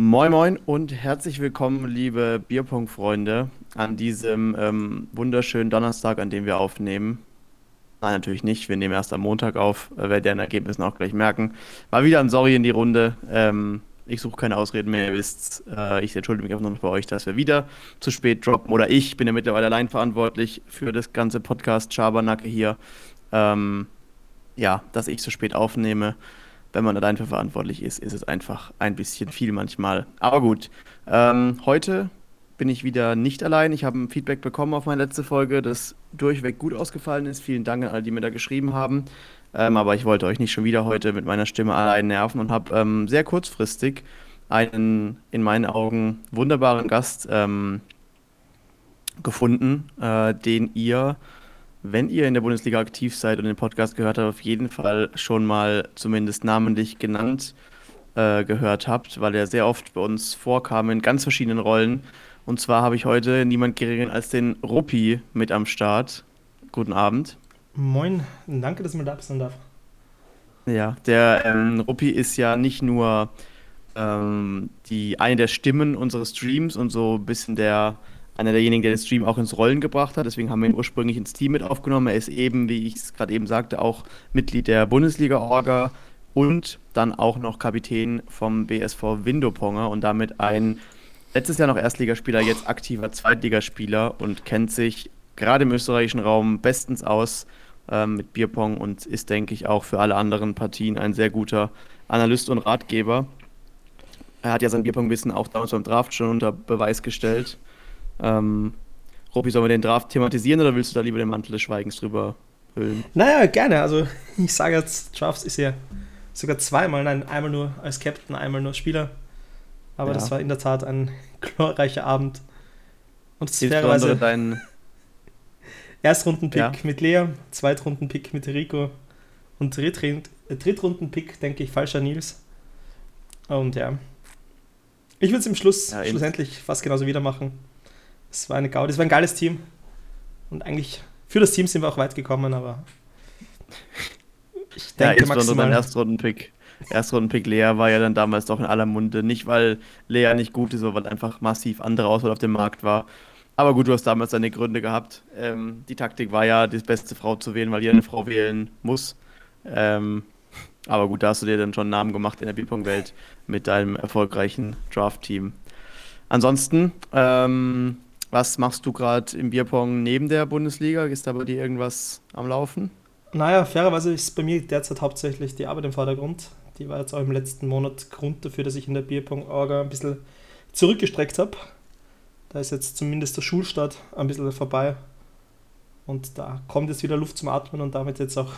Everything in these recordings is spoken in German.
Moin Moin und herzlich willkommen, liebe Bierpong-Freunde, an diesem ähm, wunderschönen Donnerstag, an dem wir aufnehmen. Nein, natürlich nicht. Wir nehmen erst am Montag auf, äh, werdet ihr an Ergebnissen auch gleich merken. Mal wieder ein Sorry in die Runde. Ähm, ich suche keine Ausreden mehr, ihr wisst. Äh, ich entschuldige mich einfach noch bei euch, dass wir wieder zu spät droppen. Oder ich bin ja mittlerweile allein verantwortlich für das ganze Podcast Schabernacke hier. Ähm, ja, dass ich so spät aufnehme wenn man allein für verantwortlich ist, ist es einfach ein bisschen viel manchmal. Aber gut, ähm, heute bin ich wieder nicht allein. Ich habe ein Feedback bekommen auf meine letzte Folge, das durchweg gut ausgefallen ist. Vielen Dank an alle, die mir da geschrieben haben. Ähm, aber ich wollte euch nicht schon wieder heute mit meiner Stimme allein nerven und habe ähm, sehr kurzfristig einen in meinen Augen wunderbaren Gast ähm, gefunden, äh, den ihr wenn ihr in der Bundesliga aktiv seid und den Podcast gehört habt, auf jeden Fall schon mal zumindest namentlich genannt äh, gehört habt, weil er sehr oft bei uns vorkam in ganz verschiedenen Rollen. Und zwar habe ich heute niemand geringer als den Ruppi mit am Start. Guten Abend. Moin, danke, dass man da sein darf. Ja, der ähm, Ruppi ist ja nicht nur ähm, die, eine der Stimmen unseres Streams und so ein bisschen der einer derjenigen, der den Stream auch ins Rollen gebracht hat. Deswegen haben wir ihn ursprünglich ins Team mit aufgenommen. Er ist eben, wie ich es gerade eben sagte, auch Mitglied der Bundesliga-Orga und dann auch noch Kapitän vom BSV Windoponger und damit ein letztes Jahr noch Erstligaspieler, jetzt aktiver Zweitligaspieler und kennt sich gerade im österreichischen Raum bestens aus ähm, mit Bierpong und ist, denke ich, auch für alle anderen Partien ein sehr guter Analyst und Ratgeber. Er hat ja sein Bierpong-Wissen auch damals beim Draft schon unter Beweis gestellt. Ähm, Robby, sollen wir den Draft thematisieren oder willst du da lieber den Mantel des Schweigens drüber hüllen? Naja, gerne. Also ich sage jetzt, Drafts ist ja sogar zweimal, nein, einmal nur als Captain, einmal nur Spieler. Aber ja. das war in der Tat ein glorreicher Abend. Und es fairerweise dein Erstrunden-Pick ja. mit Lea, Zweitrunden-Pick mit Rico und Drittrunden-Pick, denke ich, falscher Nils. Und ja. Ich würde es im Schluss ja, schlussendlich fast genauso wieder machen. Es war eine Gaudi, es war ein geiles Team. Und eigentlich für das Team sind wir auch weit gekommen, aber ich denke ja, maximal... dein Erstrunden-Pick. Erstrunden-Pick Lea war ja dann damals doch in aller Munde. Nicht, weil Lea nicht gut ist, sondern weil einfach massiv andere Auswahl auf dem Markt war. Aber gut, du hast damals deine Gründe gehabt. Ähm, die Taktik war ja, die beste Frau zu wählen, weil jeder eine Frau wählen muss. Ähm, aber gut, da hast du dir dann schon einen Namen gemacht in der Bierpong-Welt mit deinem erfolgreichen Draft-Team. Ansonsten, ähm, was machst du gerade im Bierpong neben der Bundesliga? Ist da bei dir irgendwas am Laufen? Naja, fairerweise ist bei mir derzeit hauptsächlich die Arbeit im Vordergrund. Die war jetzt auch im letzten Monat Grund dafür, dass ich in der Bierpong-Orga ein bisschen zurückgestreckt habe. Da ist jetzt zumindest der Schulstart ein bisschen vorbei. Und da kommt jetzt wieder Luft zum Atmen und damit jetzt auch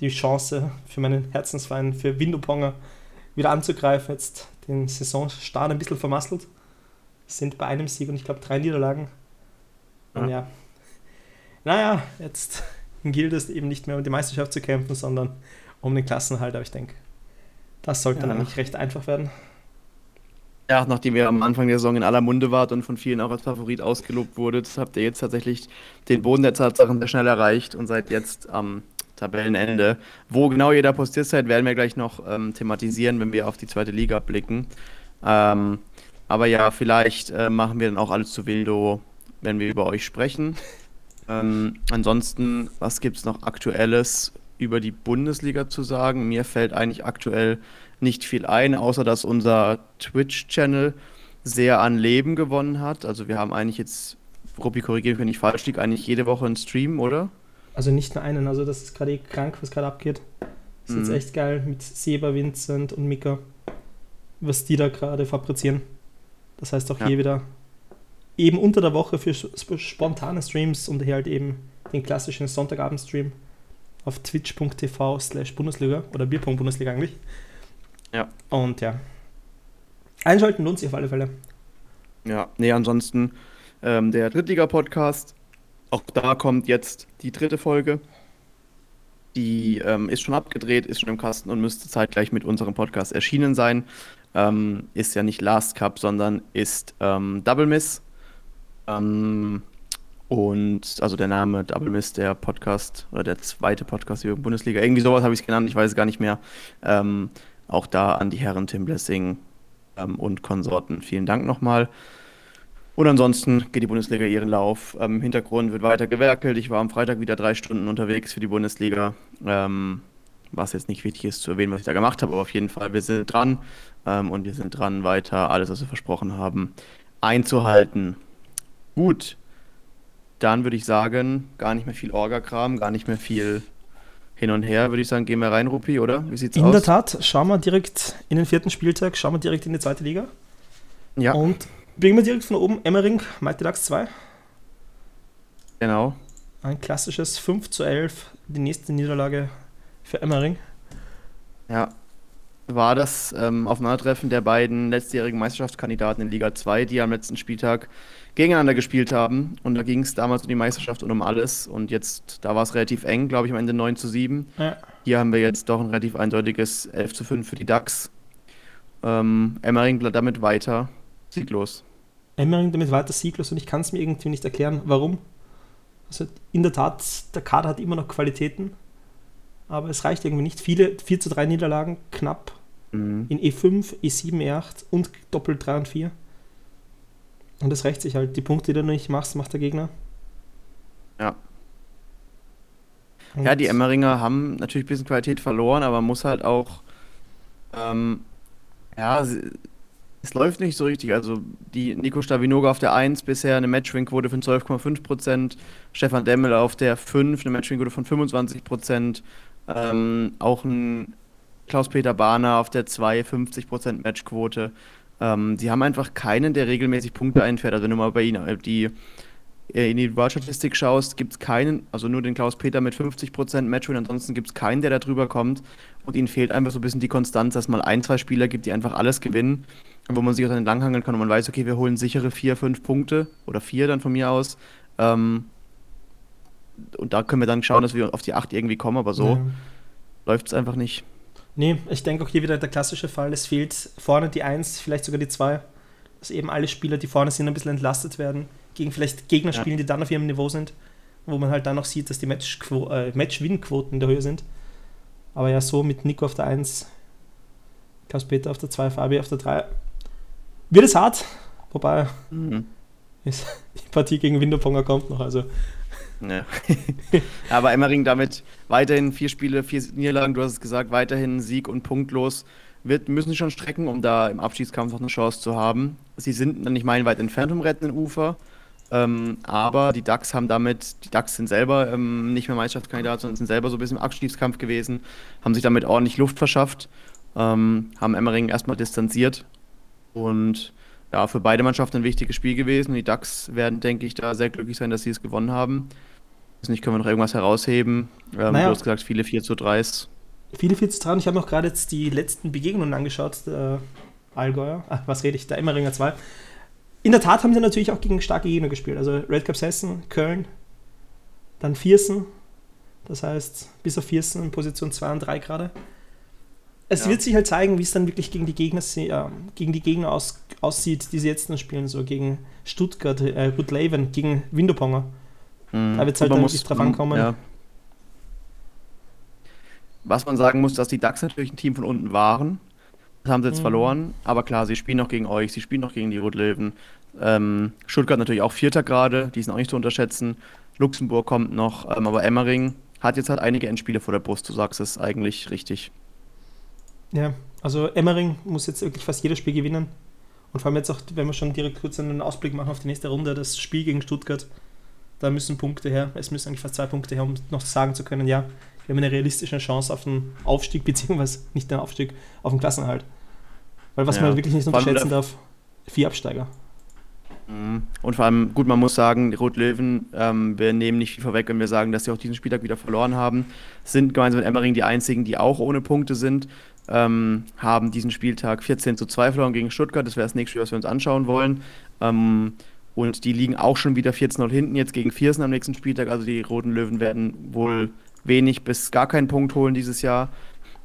die Chance für meinen Herzensverein, für Windoponger, wieder anzugreifen. Jetzt den Saisonstart ein bisschen vermasselt sind bei einem Sieg und ich glaube drei Niederlagen. Und ja. ja. Naja, jetzt gilt es eben nicht mehr um die Meisterschaft zu kämpfen, sondern um den Klassenhalt. Aber ich denke, das sollte ja. dann eigentlich recht einfach werden. Ja, nachdem ihr am Anfang der Saison in aller Munde wart und von vielen auch als Favorit ausgelobt wurdet, habt ihr jetzt tatsächlich den Boden der Tatsachen sehr schnell erreicht und seid jetzt am Tabellenende. Wo genau ihr da postiert seid, werden wir gleich noch ähm, thematisieren, wenn wir auf die zweite Liga blicken. Ähm, aber ja, vielleicht äh, machen wir dann auch alles zu Wildo, wenn wir über euch sprechen. Ähm, ansonsten, was gibt es noch Aktuelles über die Bundesliga zu sagen? Mir fällt eigentlich aktuell nicht viel ein, außer dass unser Twitch-Channel sehr an Leben gewonnen hat. Also wir haben eigentlich jetzt, Ruppi korrigieren wenn ich falsch liege, eigentlich jede Woche einen Stream, oder? Also nicht nur einen, also das ist gerade eh krank, was gerade abgeht. Das ist mhm. jetzt echt geil mit Seba, Vincent und Mika, was die da gerade fabrizieren. Das heißt auch ja. hier wieder eben unter der Woche für spontane Streams und hier halt eben den klassischen Sonntagabend-Stream auf twitch.tv slash Bundesliga oder Bierpunkt-Bundesliga eigentlich. Ja. Und ja. Einschalten lohnt sich auf alle Fälle. Ja, nee, ansonsten ähm, der Drittliga-Podcast. Auch da kommt jetzt die dritte Folge. Die ähm, ist schon abgedreht, ist schon im Kasten und müsste zeitgleich mit unserem Podcast erschienen sein ähm, ist ja nicht Last Cup, sondern ist ähm, Double Miss. Ähm, und also der Name Double Miss, der Podcast oder der zweite Podcast über Bundesliga, irgendwie sowas habe ich es genannt, ich weiß es gar nicht mehr. Ähm, auch da an die Herren Tim Blessing. ähm, und Konsorten. Vielen Dank nochmal. Und ansonsten geht die Bundesliga ihren Lauf. Ähm, Im Hintergrund wird weiter gewerkelt. Ich war am Freitag wieder drei Stunden unterwegs für die Bundesliga. Ähm, was jetzt nicht wichtig ist zu erwähnen, was ich da gemacht habe, aber auf jeden Fall, wir sind dran ähm, und wir sind dran, weiter alles, was wir versprochen haben, einzuhalten. Gut, dann würde ich sagen, gar nicht mehr viel Orga-Kram, gar nicht mehr viel hin und her, würde ich sagen, gehen wir rein, Rupi, oder? Wie sieht's in aus? In der Tat, schauen wir direkt in den vierten Spieltag, schauen wir direkt in die zweite Liga. Ja. Und beginnen wir direkt von oben, Emmering, Mighty Ducks 2. Genau. Ein klassisches 5 zu 11, die nächste Niederlage für Emmering. Ja. War das ähm, Aufeinandertreffen der beiden letztjährigen Meisterschaftskandidaten in Liga 2, die am letzten Spieltag gegeneinander gespielt haben. Und da ging es damals um die Meisterschaft und um alles. Und jetzt, da war es relativ eng, glaube ich, am Ende 9 zu 7. Ja. Hier haben wir jetzt doch ein relativ eindeutiges 11 zu 5 für die DAX. Ähm, Emmering bleibt damit weiter sieglos. Emmering damit weiter sieglos und ich kann es mir irgendwie nicht erklären, warum. Also in der Tat, der Kader hat immer noch Qualitäten, aber es reicht irgendwie nicht. Viele 4 zu 3 Niederlagen, knapp. Mhm. In E5, E7, E8 und doppelt 3 und 4. Und das rächt sich halt. Die Punkte, die du nicht machst, macht der Gegner. Ja. Und ja, die Emmeringer haben natürlich ein bisschen Qualität verloren, aber muss halt auch. Ähm, ja, es läuft nicht so richtig. Also die Nico Stavinoga auf der 1 bisher eine Matchwin-Quote von 12,5%, Stefan Demmel auf der 5 eine Matchwin-Quote von 25%, ähm, auch ein Klaus-Peter Bahner auf der 2 50% Matchquote. Ähm, sie haben einfach keinen, der regelmäßig Punkte einfährt. Also wenn du mal bei ihnen äh, die, äh, in die World-Statistik schaust, gibt es keinen, also nur den Klaus-Peter mit 50% Matchwin, ansonsten gibt es keinen, der da drüber kommt. Und ihnen fehlt einfach so ein bisschen die Konstanz, dass mal ein, zwei Spieler gibt, die einfach alles gewinnen, wo man sich auch dann entlanghangeln kann und man weiß, okay, wir holen sichere vier, fünf Punkte oder vier dann von mir aus. Ähm, und da können wir dann schauen, dass wir auf die acht irgendwie kommen, aber so ja. läuft es einfach nicht. Nee, ich denke auch hier wieder der klassische Fall, es fehlt vorne die 1, vielleicht sogar die 2, dass eben alle Spieler, die vorne sind, ein bisschen entlastet werden, gegen vielleicht Gegner spielen, ja. die dann auf ihrem Niveau sind, wo man halt dann auch sieht, dass die äh, Match-Win-Quoten in der Höhe sind. Aber ja, so mit Nico auf der 1, Klaus-Peter auf der 2, Fabi auf der 3, wird es hart, wobei mhm. die Partie gegen Winterponger kommt noch, also ja. Aber Emmering damit weiterhin vier Spiele, vier Niederlagen, du hast es gesagt, weiterhin Sieg und punktlos. Wir müssen schon strecken, um da im Abschiedskampf noch eine Chance zu haben. Sie sind dann nicht meilenweit entfernt vom rettenden Ufer. Ähm, aber die DAX haben damit, die DAX sind selber ähm, nicht mehr Meisterschaftskandidat, sondern sind selber so ein bisschen im Abschiedskampf gewesen, haben sich damit ordentlich Luft verschafft, ähm, haben Emmering erstmal distanziert und ja, für beide Mannschaften ein wichtiges Spiel gewesen. Die DAX werden, denke ich, da sehr glücklich sein, dass sie es gewonnen haben. Also nicht, können wir noch irgendwas herausheben? Ähm, naja. Du hast gesagt, viele 4 zu 3 Viele 4 zu 3 ich habe noch gerade jetzt die letzten Begegnungen angeschaut, der Allgäuer, ach, was rede ich, der Emmeringer 2. In der Tat haben sie natürlich auch gegen starke Gegner gespielt. Also Red Cups Hessen, Köln, dann Viersen. Das heißt, bis auf Viersen in Position 2 und 3 gerade. Es ja. wird sich halt zeigen, wie es dann wirklich gegen die Gegner, äh, gegen die Gegner aus, aussieht, die sie jetzt noch spielen. So gegen Stuttgart, äh, Rutleven, gegen Windoponger. Mhm. Da wird es halt dann muss, drauf ankommen. Ja. Was man sagen muss, dass die DAX natürlich ein Team von unten waren. Das haben sie jetzt mhm. verloren. Aber klar, sie spielen noch gegen euch, sie spielen noch gegen die Rotlöwen. Ähm, Stuttgart natürlich auch Vierter gerade, die sind auch nicht zu unterschätzen. Luxemburg kommt noch, ähm, aber Emmering hat jetzt halt einige Endspiele vor der Brust. Du sagst es eigentlich richtig. Ja, also Emmering muss jetzt wirklich fast jedes Spiel gewinnen. Und vor allem jetzt auch, wenn wir schon direkt kurz einen Ausblick machen auf die nächste Runde, das Spiel gegen Stuttgart da müssen Punkte her. Es müssen eigentlich fast zwei Punkte her, um noch sagen zu können, ja, wir haben eine realistische Chance auf den Aufstieg, beziehungsweise nicht den Aufstieg, auf den Klassenerhalt. Weil was ja, man wirklich nicht unterschätzen darf, vier Absteiger. Mhm. Und vor allem, gut, man muss sagen, die Rot-Löwen, ähm, wir nehmen nicht viel vorweg, wenn wir sagen, dass sie auch diesen Spieltag wieder verloren haben, sind gemeinsam mit Emmering die einzigen, die auch ohne Punkte sind, ähm, haben diesen Spieltag 14 zu 2 verloren gegen Stuttgart. Das wäre das nächste Spiel, was wir uns anschauen wollen. Ähm, und die liegen auch schon wieder 14-0 hinten, jetzt gegen Viersen am nächsten Spieltag. Also die Roten Löwen werden wohl wenig bis gar keinen Punkt holen dieses Jahr.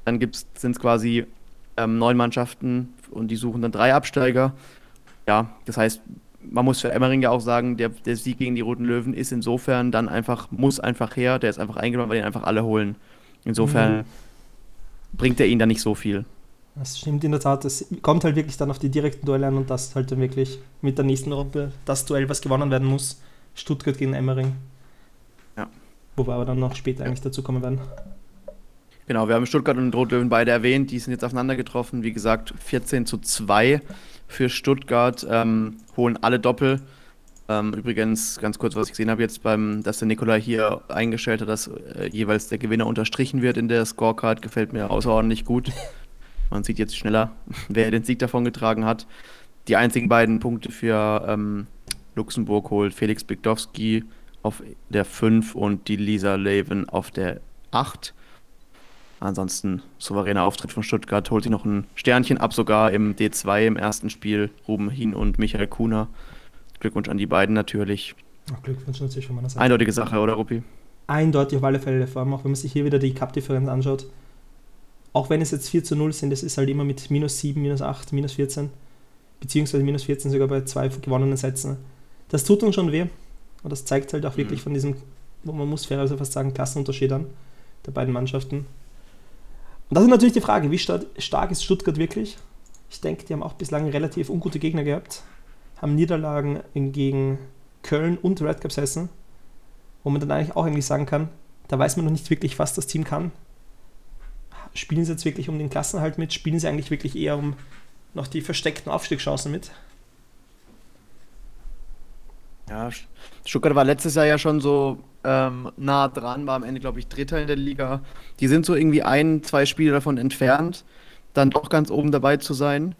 Dann sind es quasi ähm, neun Mannschaften und die suchen dann drei Absteiger. Ja, das heißt, man muss für Emmering ja auch sagen, der, der Sieg gegen die Roten Löwen ist insofern dann einfach, muss einfach her, der ist einfach eingenommen, weil ihn einfach alle holen. Insofern mhm. bringt er ihnen dann nicht so viel. Das stimmt in der Tat. Es kommt halt wirklich dann auf die direkten Duelle an und das halt dann wirklich mit der nächsten Runde das Duell, was gewonnen werden muss. Stuttgart gegen Emmering. Ja. Wo wir aber dann noch später eigentlich dazu kommen werden. Genau, wir haben Stuttgart und Rotlöwen beide erwähnt, die sind jetzt aufeinander getroffen. Wie gesagt, 14 zu 2 für Stuttgart, ähm, holen alle Doppel. Ähm, übrigens, ganz kurz, was ich gesehen habe jetzt beim, dass der Nikola hier eingestellt hat, dass äh, jeweils der Gewinner unterstrichen wird in der Scorecard, gefällt mir außerordentlich gut. Man sieht jetzt schneller, wer den Sieg davon getragen hat. Die einzigen beiden Punkte für ähm, Luxemburg holt Felix Bigdowski auf der 5 und die Lisa Leven auf der 8. Ansonsten souveräner Auftritt von Stuttgart, holt sich noch ein Sternchen ab, sogar im D2 im ersten Spiel. Ruben Hin und Michael Kuhner. Glückwunsch an die beiden natürlich. Ach, Glückwunsch natürlich von meiner Seite. Eindeutige Sache, oder Ruppi? Eindeutig auf alle Fälle, vor allem auch wenn man sich hier wieder die Cup-Differenz anschaut. Auch wenn es jetzt 4 zu 0 sind, das ist halt immer mit minus 7, minus 8, minus 14, beziehungsweise minus 14 sogar bei zwei gewonnenen Sätzen. Das tut uns schon weh. Und das zeigt halt auch wirklich mhm. von diesem, wo man muss fairerweise fast sagen, Klassenunterschied an der beiden Mannschaften. Und das ist natürlich die Frage, wie stark ist Stuttgart wirklich? Ich denke, die haben auch bislang relativ ungute Gegner gehabt, haben Niederlagen gegen Köln und Red Caps Hessen, wo man dann eigentlich auch eigentlich sagen kann, da weiß man noch nicht wirklich, was das Team kann. Spielen sie jetzt wirklich um den Klassenhalt mit? Spielen sie eigentlich wirklich eher um noch die versteckten Aufstiegschancen mit? Ja, Stuttgart war letztes Jahr ja schon so ähm, nah dran, war am Ende, glaube ich, Dritter in der Liga. Die sind so irgendwie ein, zwei Spiele davon entfernt, dann doch ganz oben dabei zu sein.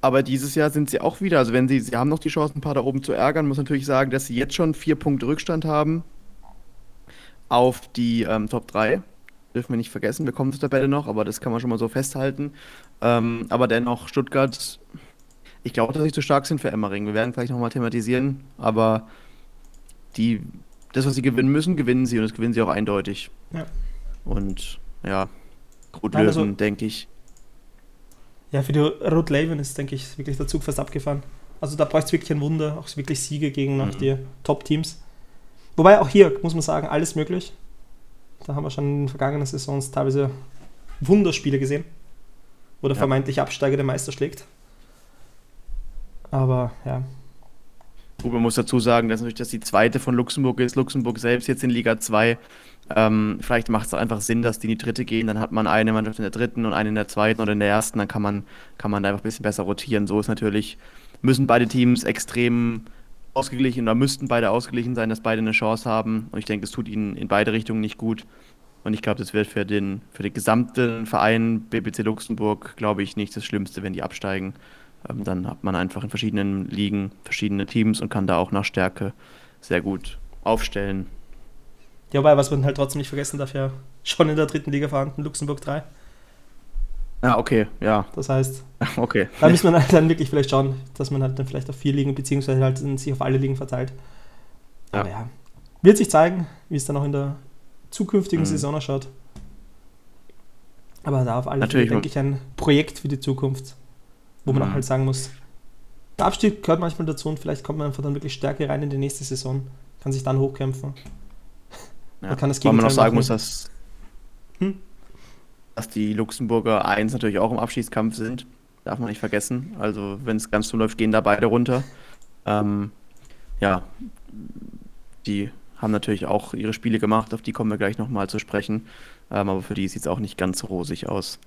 Aber dieses Jahr sind sie auch wieder, also wenn sie, sie haben noch die Chance, ein paar da oben zu ärgern, muss natürlich sagen, dass sie jetzt schon vier Punkte Rückstand haben auf die ähm, Top 3. Dürfen wir nicht vergessen, wir kommen zur Tabelle noch, aber das kann man schon mal so festhalten. Ähm, aber dennoch, Stuttgart ich glaube, dass sie zu stark sind für Emmering. Wir werden vielleicht nochmal thematisieren, aber die, das, was sie gewinnen müssen, gewinnen sie und das gewinnen sie auch eindeutig. Ja. Und ja, Rotlöwen, also, denke ich. Ja, für die Rotlöwen ist, denke ich, wirklich der Zug fast abgefahren. Also da braucht es wirklich ein Wunder, auch wirklich Siege gegen mhm. die Top-Teams. Wobei auch hier, muss man sagen, alles möglich. Da haben wir schon in den vergangenen Saisons teilweise Wunderspiele gesehen, wo der ja. vermeintlich Absteiger den Meister schlägt. Aber ja. Gut, man muss dazu sagen, dass natürlich das die zweite von Luxemburg ist. Luxemburg selbst jetzt in Liga 2. Ähm, vielleicht macht es einfach Sinn, dass die in die dritte gehen. Dann hat man eine Mannschaft in der dritten und eine in der zweiten oder in der ersten. Dann kann man, kann man da einfach ein bisschen besser rotieren. So ist natürlich, müssen beide Teams extrem ausgeglichen oder müssten beide ausgeglichen sein, dass beide eine Chance haben. Und ich denke, es tut ihnen in beide Richtungen nicht gut. Und ich glaube, das wird für den, für den gesamten Verein BBC Luxemburg, glaube ich, nicht das Schlimmste, wenn die absteigen. Ähm, dann hat man einfach in verschiedenen Ligen verschiedene Teams und kann da auch nach Stärke sehr gut aufstellen. Ja, wobei, was man halt trotzdem nicht vergessen darf, ja schon in der dritten Liga vorhanden, Luxemburg 3. Ja, okay, ja. Das heißt, okay. da muss man halt dann wirklich vielleicht schauen, dass man halt dann vielleicht auf vier Ligen, beziehungsweise halt sich auf alle Ligen verteilt. Aber ja, ja wird sich zeigen, wie es dann auch in der zukünftigen mhm. Saison ausschaut. Aber da auf alle Fälle, denke ich, ein Projekt für die Zukunft wo man mhm. auch halt sagen muss, der Abstieg gehört manchmal dazu und vielleicht kommt man einfach dann wirklich stärker rein in die nächste Saison, kann sich dann hochkämpfen. Ja, man kann das Gegenteil man noch sagen muss, dass, hm? Dass die Luxemburger 1 natürlich auch im Abschiedskampf sind. Darf man nicht vergessen. Also, wenn es ganz so läuft, gehen da beide runter. Ähm, ja, die haben natürlich auch ihre Spiele gemacht, auf die kommen wir gleich nochmal zu sprechen. Ähm, aber für die sieht es auch nicht ganz so rosig aus.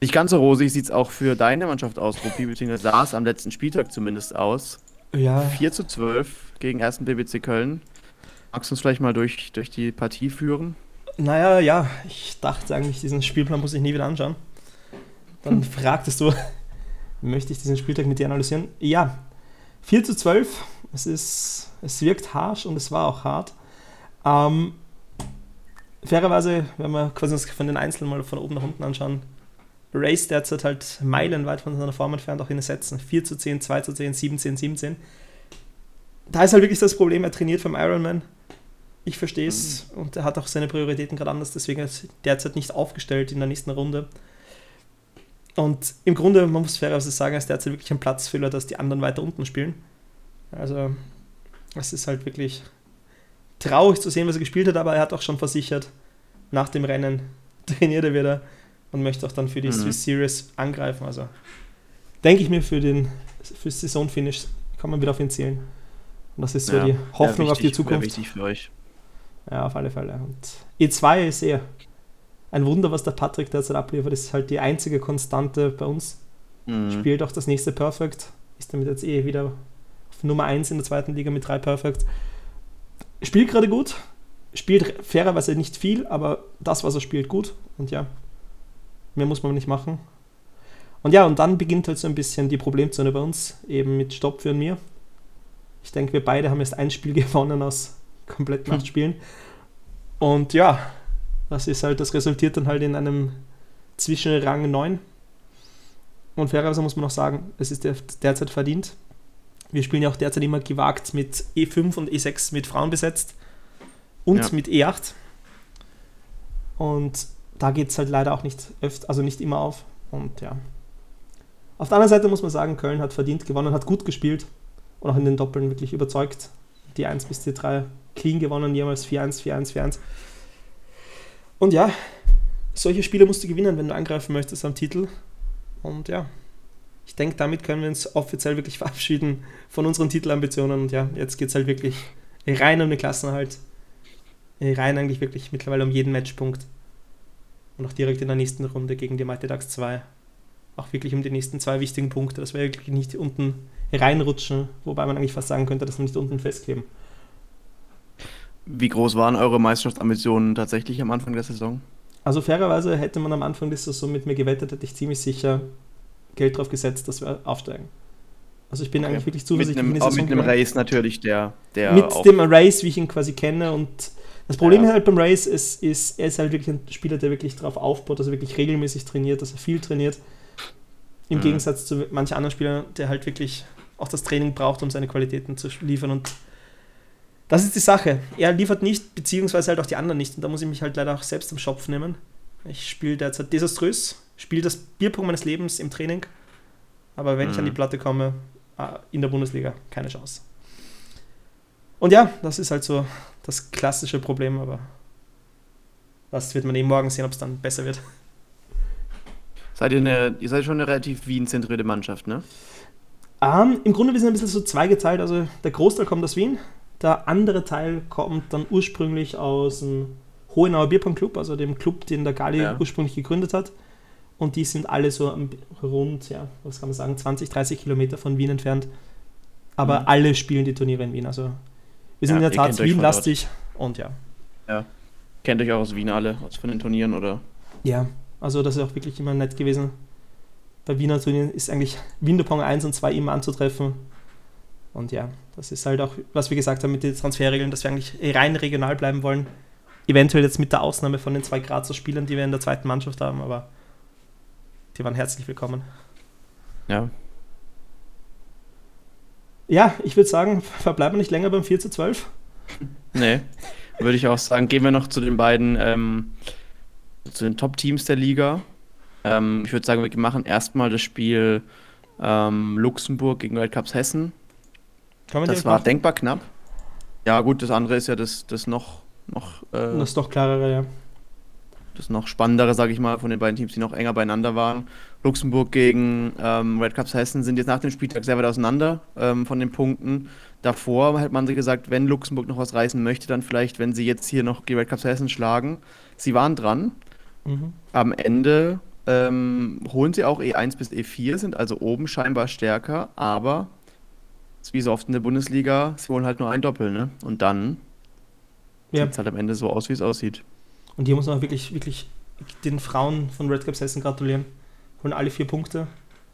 Nicht ganz so rosig sieht es auch für deine Mannschaft aus, Rupi, beziehungsweise sah es am letzten Spieltag zumindest aus. Ja. 4 zu 12 gegen 1. BBC Köln. Magst du uns vielleicht mal durch, durch die Partie führen? Naja, ja, ich dachte eigentlich, diesen Spielplan muss ich nie wieder anschauen. Dann hm. fragtest du, möchte ich diesen Spieltag mit dir analysieren? Ja, 4 zu 12. Es, ist, es wirkt harsch und es war auch hart. Ähm, fairerweise, wenn wir quasi uns von den Einzelnen mal von oben nach unten anschauen, Race derzeit halt meilenweit von seiner Form entfernt, auch in den Sätzen. 4 zu 10, 2 zu 10, 17, 17. Da ist halt wirklich das Problem, er trainiert vom Ironman. Ich verstehe es mhm. und er hat auch seine Prioritäten gerade anders, deswegen ist er derzeit nicht aufgestellt in der nächsten Runde. Und im Grunde, man muss fairerweise sagen, er ist derzeit wirklich ein Platzfüller, dass die anderen weiter unten spielen. Also, es ist halt wirklich traurig zu sehen, was er gespielt hat, aber er hat auch schon versichert, nach dem Rennen trainiert er wieder und möchte auch dann für die Mhm. Swiss Series angreifen. Also denke ich mir für den für Saisonfinish kann man wieder auf ihn zählen. Und das ist so Ja, die Hoffnung auf die wichtig- Zukunft. wichtig für euch. Ja, auf alle Fälle. Und E2 ist eher ein Wunder, was der Patrick derzeit abliefert. Ist halt die einzige Konstante bei uns. Mhm. Spielt auch das nächste Perfect. Ist damit jetzt eh wieder auf Nummer 1 in der zweiten Liga mit drei Perfect. Spielt gerade gut. Spielt fairerweise nicht viel, aber das, was er spielt, gut. Und ja, mehr muss man nicht machen. Und ja, und dann beginnt halt so ein bisschen die Problemzone bei uns, eben mit Stopp für und mir. Ich denke, wir beide haben erst ein Spiel gewonnen aus kompletten acht Hm. Spielen. Und ja, das ist halt, das resultiert dann halt in einem Zwischenrang 9. Und fairerweise muss man noch sagen, es ist der, derzeit verdient. Wir spielen ja auch derzeit immer gewagt mit E5 und E6 mit Frauen besetzt und Ja. mit E8. Und da geht es halt leider auch nicht öfter, also nicht immer auf. Und ja. Auf der anderen Seite muss man sagen, Köln hat verdient gewonnen, hat gut gespielt und auch in den Doppeln wirklich überzeugt. Die 1 bis die 3 clean gewonnen, jemals 4-1, 4-1, 4-1. Und ja, solche Spiele musst du gewinnen, wenn du angreifen möchtest am Titel. Und ja, ich denke, damit können wir uns offiziell wirklich verabschieden von unseren Titelambitionen. Und ja, jetzt geht es halt wirklich rein um den Klassenerhalt. Rein eigentlich wirklich mittlerweile um jeden Matchpunkt. Und auch direkt in der nächsten Runde gegen die Mighty Ducks 2. Auch wirklich um die nächsten zwei wichtigen Punkte, dass wir wirklich nicht unten reinrutschen, wobei man eigentlich fast sagen könnte, dass wir nicht unten festkleben. Wie groß waren eure Meisterschaftsambitionen tatsächlich am Anfang der Saison? Also fairerweise hätte man am Anfang der Saison mit mir gewettet, hätte ich ziemlich sicher Geld drauf gesetzt, dass wir aufsteigen. Also ich bin eigentlich wirklich Mit zuversichtlich einem, in die auch mit einem. Race natürlich, der, der mit dem Race, wie ich ihn quasi kenne. Und das Problem Ja. halt beim Race ist, ist, er ist halt wirklich ein Spieler, der wirklich darauf aufbaut, dass er wirklich regelmäßig trainiert, dass er viel trainiert. Im Mhm. Gegensatz zu manchen anderen Spielern, der halt wirklich auch das Training braucht, um seine Qualitäten zu liefern. Und das ist die Sache. Er liefert nicht, beziehungsweise halt auch die anderen nicht. Und da muss ich mich halt leider auch selbst am Schopf nehmen. Ich spiele derzeit desaströs, spiele das Bierpunkt meines Lebens im Training. Aber wenn ich an die Mhm. Platte komme, ah, in der Bundesliga, keine Chance. Und ja, das ist halt so das klassische Problem, aber das wird man eben morgen sehen, ob es dann besser wird. Seid ihr, eine, ihr seid schon eine relativ Wien-zentrierte Mannschaft, ne? Ähm, Im Grunde wir sind ein bisschen so zweigeteilt. Also der Großteil kommt aus Wien, der andere Teil kommt dann ursprünglich aus dem Hohenauer Bierpong Club, also dem Club, den der Gali Ja. ursprünglich gegründet hat. Und die sind alle so rund, ja, was kann man sagen, 20, 30 Kilometer von Wien entfernt. Aber Mhm. alle spielen die Turniere in Wien. Also wir sind Ja, in der Tat Wien-lastig und ja. Kennt euch auch aus Wien alle, aus von den Turnieren, oder? Ja, also das ist auch wirklich immer nett gewesen. Bei Wiener Turnieren ist eigentlich Windopong 1 und 2 immer anzutreffen. Und ja, das ist halt auch, was wir gesagt haben mit den Transferregeln, dass wir eigentlich rein regional bleiben wollen. Eventuell jetzt mit der Ausnahme von den zwei Grazer Spielern, die wir in der zweiten Mannschaft haben, aber die waren herzlich willkommen. Ja. Ja, ich würde sagen, verbleiben wir nicht länger beim 4 zu 12. Nee, würde ich auch sagen. Gehen wir noch zu den beiden, ähm, zu den Top-Teams der Liga. Ähm, ich würde sagen, wir machen erstmal das Spiel ähm, Luxemburg gegen Weltcups Hessen. Kann man Das war machen? denkbar knapp. Ja, gut, das andere ist ja das, das noch, noch, äh, Das ist doch klarere, ja. das noch spannendere, sage ich mal, von den beiden Teams, die noch enger beieinander waren. Luxemburg gegen ähm, Red Cups Hessen sind jetzt nach dem Spieltag sehr weit auseinander ähm, von den Punkten. Davor hat man gesagt, wenn Luxemburg noch was reißen möchte, dann vielleicht, wenn sie jetzt hier noch die Red Cups Hessen schlagen. Sie waren dran. Mhm. Am Ende ähm, holen sie auch E1 bis E4, sind also oben scheinbar stärker, aber ist wie so oft in der Bundesliga, sie holen halt nur ein Doppel, ne? Und dann Ja. sieht es halt am Ende so aus, wie es aussieht. Und hier muss man wirklich, wirklich den Frauen von Red Caps Hessen gratulieren. Holen alle vier Punkte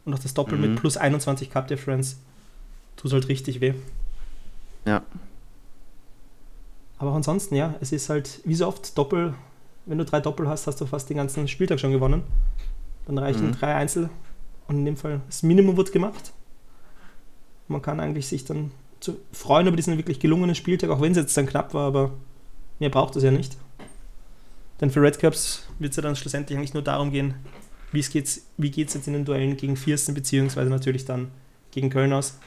und auch das Doppel Mhm. mit plus 21 Cup Difference. Tut halt richtig weh. Ja. Aber auch ansonsten, ja, es ist halt, wie so oft, Doppel, wenn du drei Doppel hast, hast du fast den ganzen Spieltag schon gewonnen. Dann reichen Mhm. drei Einzel und in dem Fall, das Minimum wird gemacht. Man kann eigentlich sich dann zu freuen über diesen wirklich gelungenen Spieltag, auch wenn es jetzt dann knapp war, aber mehr braucht es ja nicht. Denn für Red Cups wird es ja dann schlussendlich eigentlich nur darum gehen, wie es geht's, wie geht es jetzt in den Duellen gegen Viersen, beziehungsweise natürlich dann gegen Köln aus.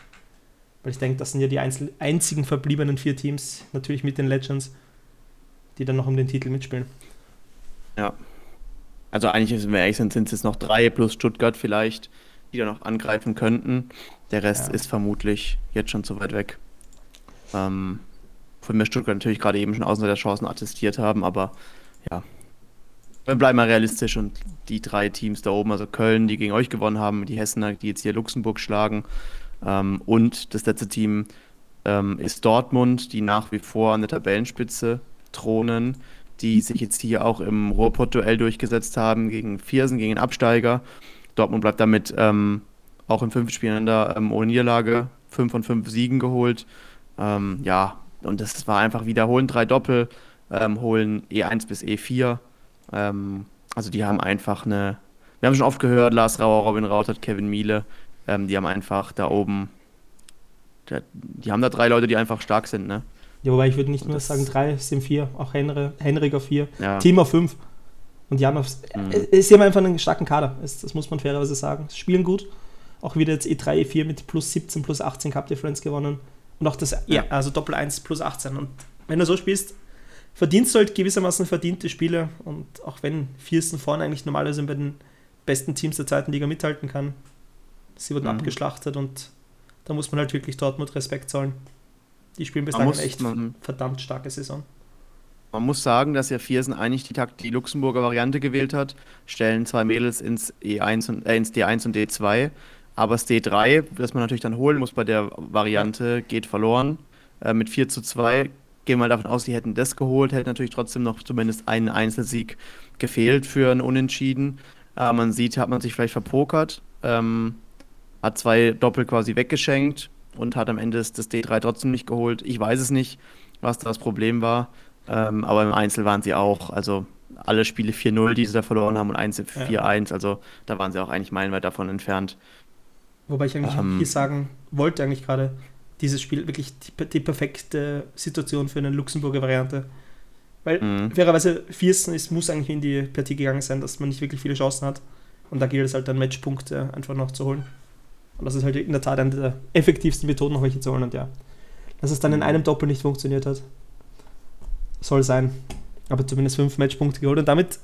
Weil ich denke, das sind ja die einzel einzigen verbliebenen vier Teams, natürlich mit den Legends, die dann noch um den Titel mitspielen. Ja. Also eigentlich, wenn wir ehrlich sind, sind es jetzt noch drei plus Stuttgart vielleicht, die da noch angreifen könnten. Der Rest ja. ist vermutlich jetzt schon zu weit weg. Ähm, von mir Stuttgart natürlich gerade eben schon außer Chancen attestiert haben, aber ja. Wir bleiben mal realistisch und die drei Teams da oben, also Köln, die gegen euch gewonnen haben, die Hessener, die jetzt hier Luxemburg schlagen, ähm, und das letzte Team ähm, ist Dortmund, die nach wie vor an der Tabellenspitze thronen, die sich jetzt hier auch im Ruhrpott-Duell durchgesetzt haben gegen Viersen, gegen den Absteiger. Dortmund bleibt damit ähm, auch in fünf Spielen da ähm, ohne Niederlage, fünf von fünf Siegen geholt. Ähm, ja, und das war einfach wiederholen drei Doppel, ähm, holen E1 bis E4. Ähm, also die haben einfach eine, wir haben schon oft gehört, Lars Rauer, Robin Rautert, Kevin Miele, ähm, die haben einfach da oben, die haben da drei Leute, die einfach stark sind, ne? Ja, wobei ich würde nicht nur sagen drei, es sind vier, auch Henry, Henrik auf vier, ja. Team auf fünf. Und die haben, auf, mhm. äh, sie haben einfach einen starken Kader, das, das muss man fairerweise sagen. Sie spielen gut, auch wieder jetzt E3, E4 mit plus 17, plus 18 Cup Difference gewonnen. Und auch das, ja, also Doppel 1 plus 18. Und wenn du so spielst, verdienst du halt gewissermaßen verdiente Spiele. Und auch wenn Viersten vorne eigentlich normalerweise bei den besten Teams der zweiten Liga mithalten kann, sie wurden mhm. abgeschlachtet und da muss man halt wirklich Dortmund Respekt zollen. Die spielen bislang muss, echt man, verdammt starke Saison. Man muss sagen, dass ja Viersen eigentlich die, Takt, die Luxemburger Variante gewählt hat, stellen zwei Mädels ins, E1 und, äh, ins D1 und D2 aber das D3, das man natürlich dann holen muss bei der Variante, geht verloren. Äh, mit 4 zu 2 gehen wir davon aus, sie hätten das geholt, hätte natürlich trotzdem noch zumindest einen Einzelsieg gefehlt für ein Unentschieden. Äh, man sieht, hat man sich vielleicht verpokert, ähm, hat zwei Doppel quasi weggeschenkt und hat am Ende das, das D3 trotzdem nicht geholt. Ich weiß es nicht, was da das Problem war, ähm, aber im Einzel waren sie auch, also alle Spiele 4-0, die sie da verloren haben und Einzel 4-1, also da waren sie auch eigentlich meilenweit davon entfernt. Wobei ich eigentlich ähm, hier sagen wollte, eigentlich gerade, dieses Spiel wirklich die, die perfekte Situation für eine Luxemburger Variante. Weil mhm. fairerweise Viersten ist, muss eigentlich in die Partie gegangen sein, dass man nicht wirklich viele Chancen hat. Und da gilt es halt dann Matchpunkte einfach noch zu holen. Und das ist halt in der Tat eine der effektivsten Methoden, noch welche zu holen. Und ja, dass es dann in mhm. einem Doppel nicht funktioniert hat, soll sein. Aber zumindest fünf Matchpunkte geholt. Und damit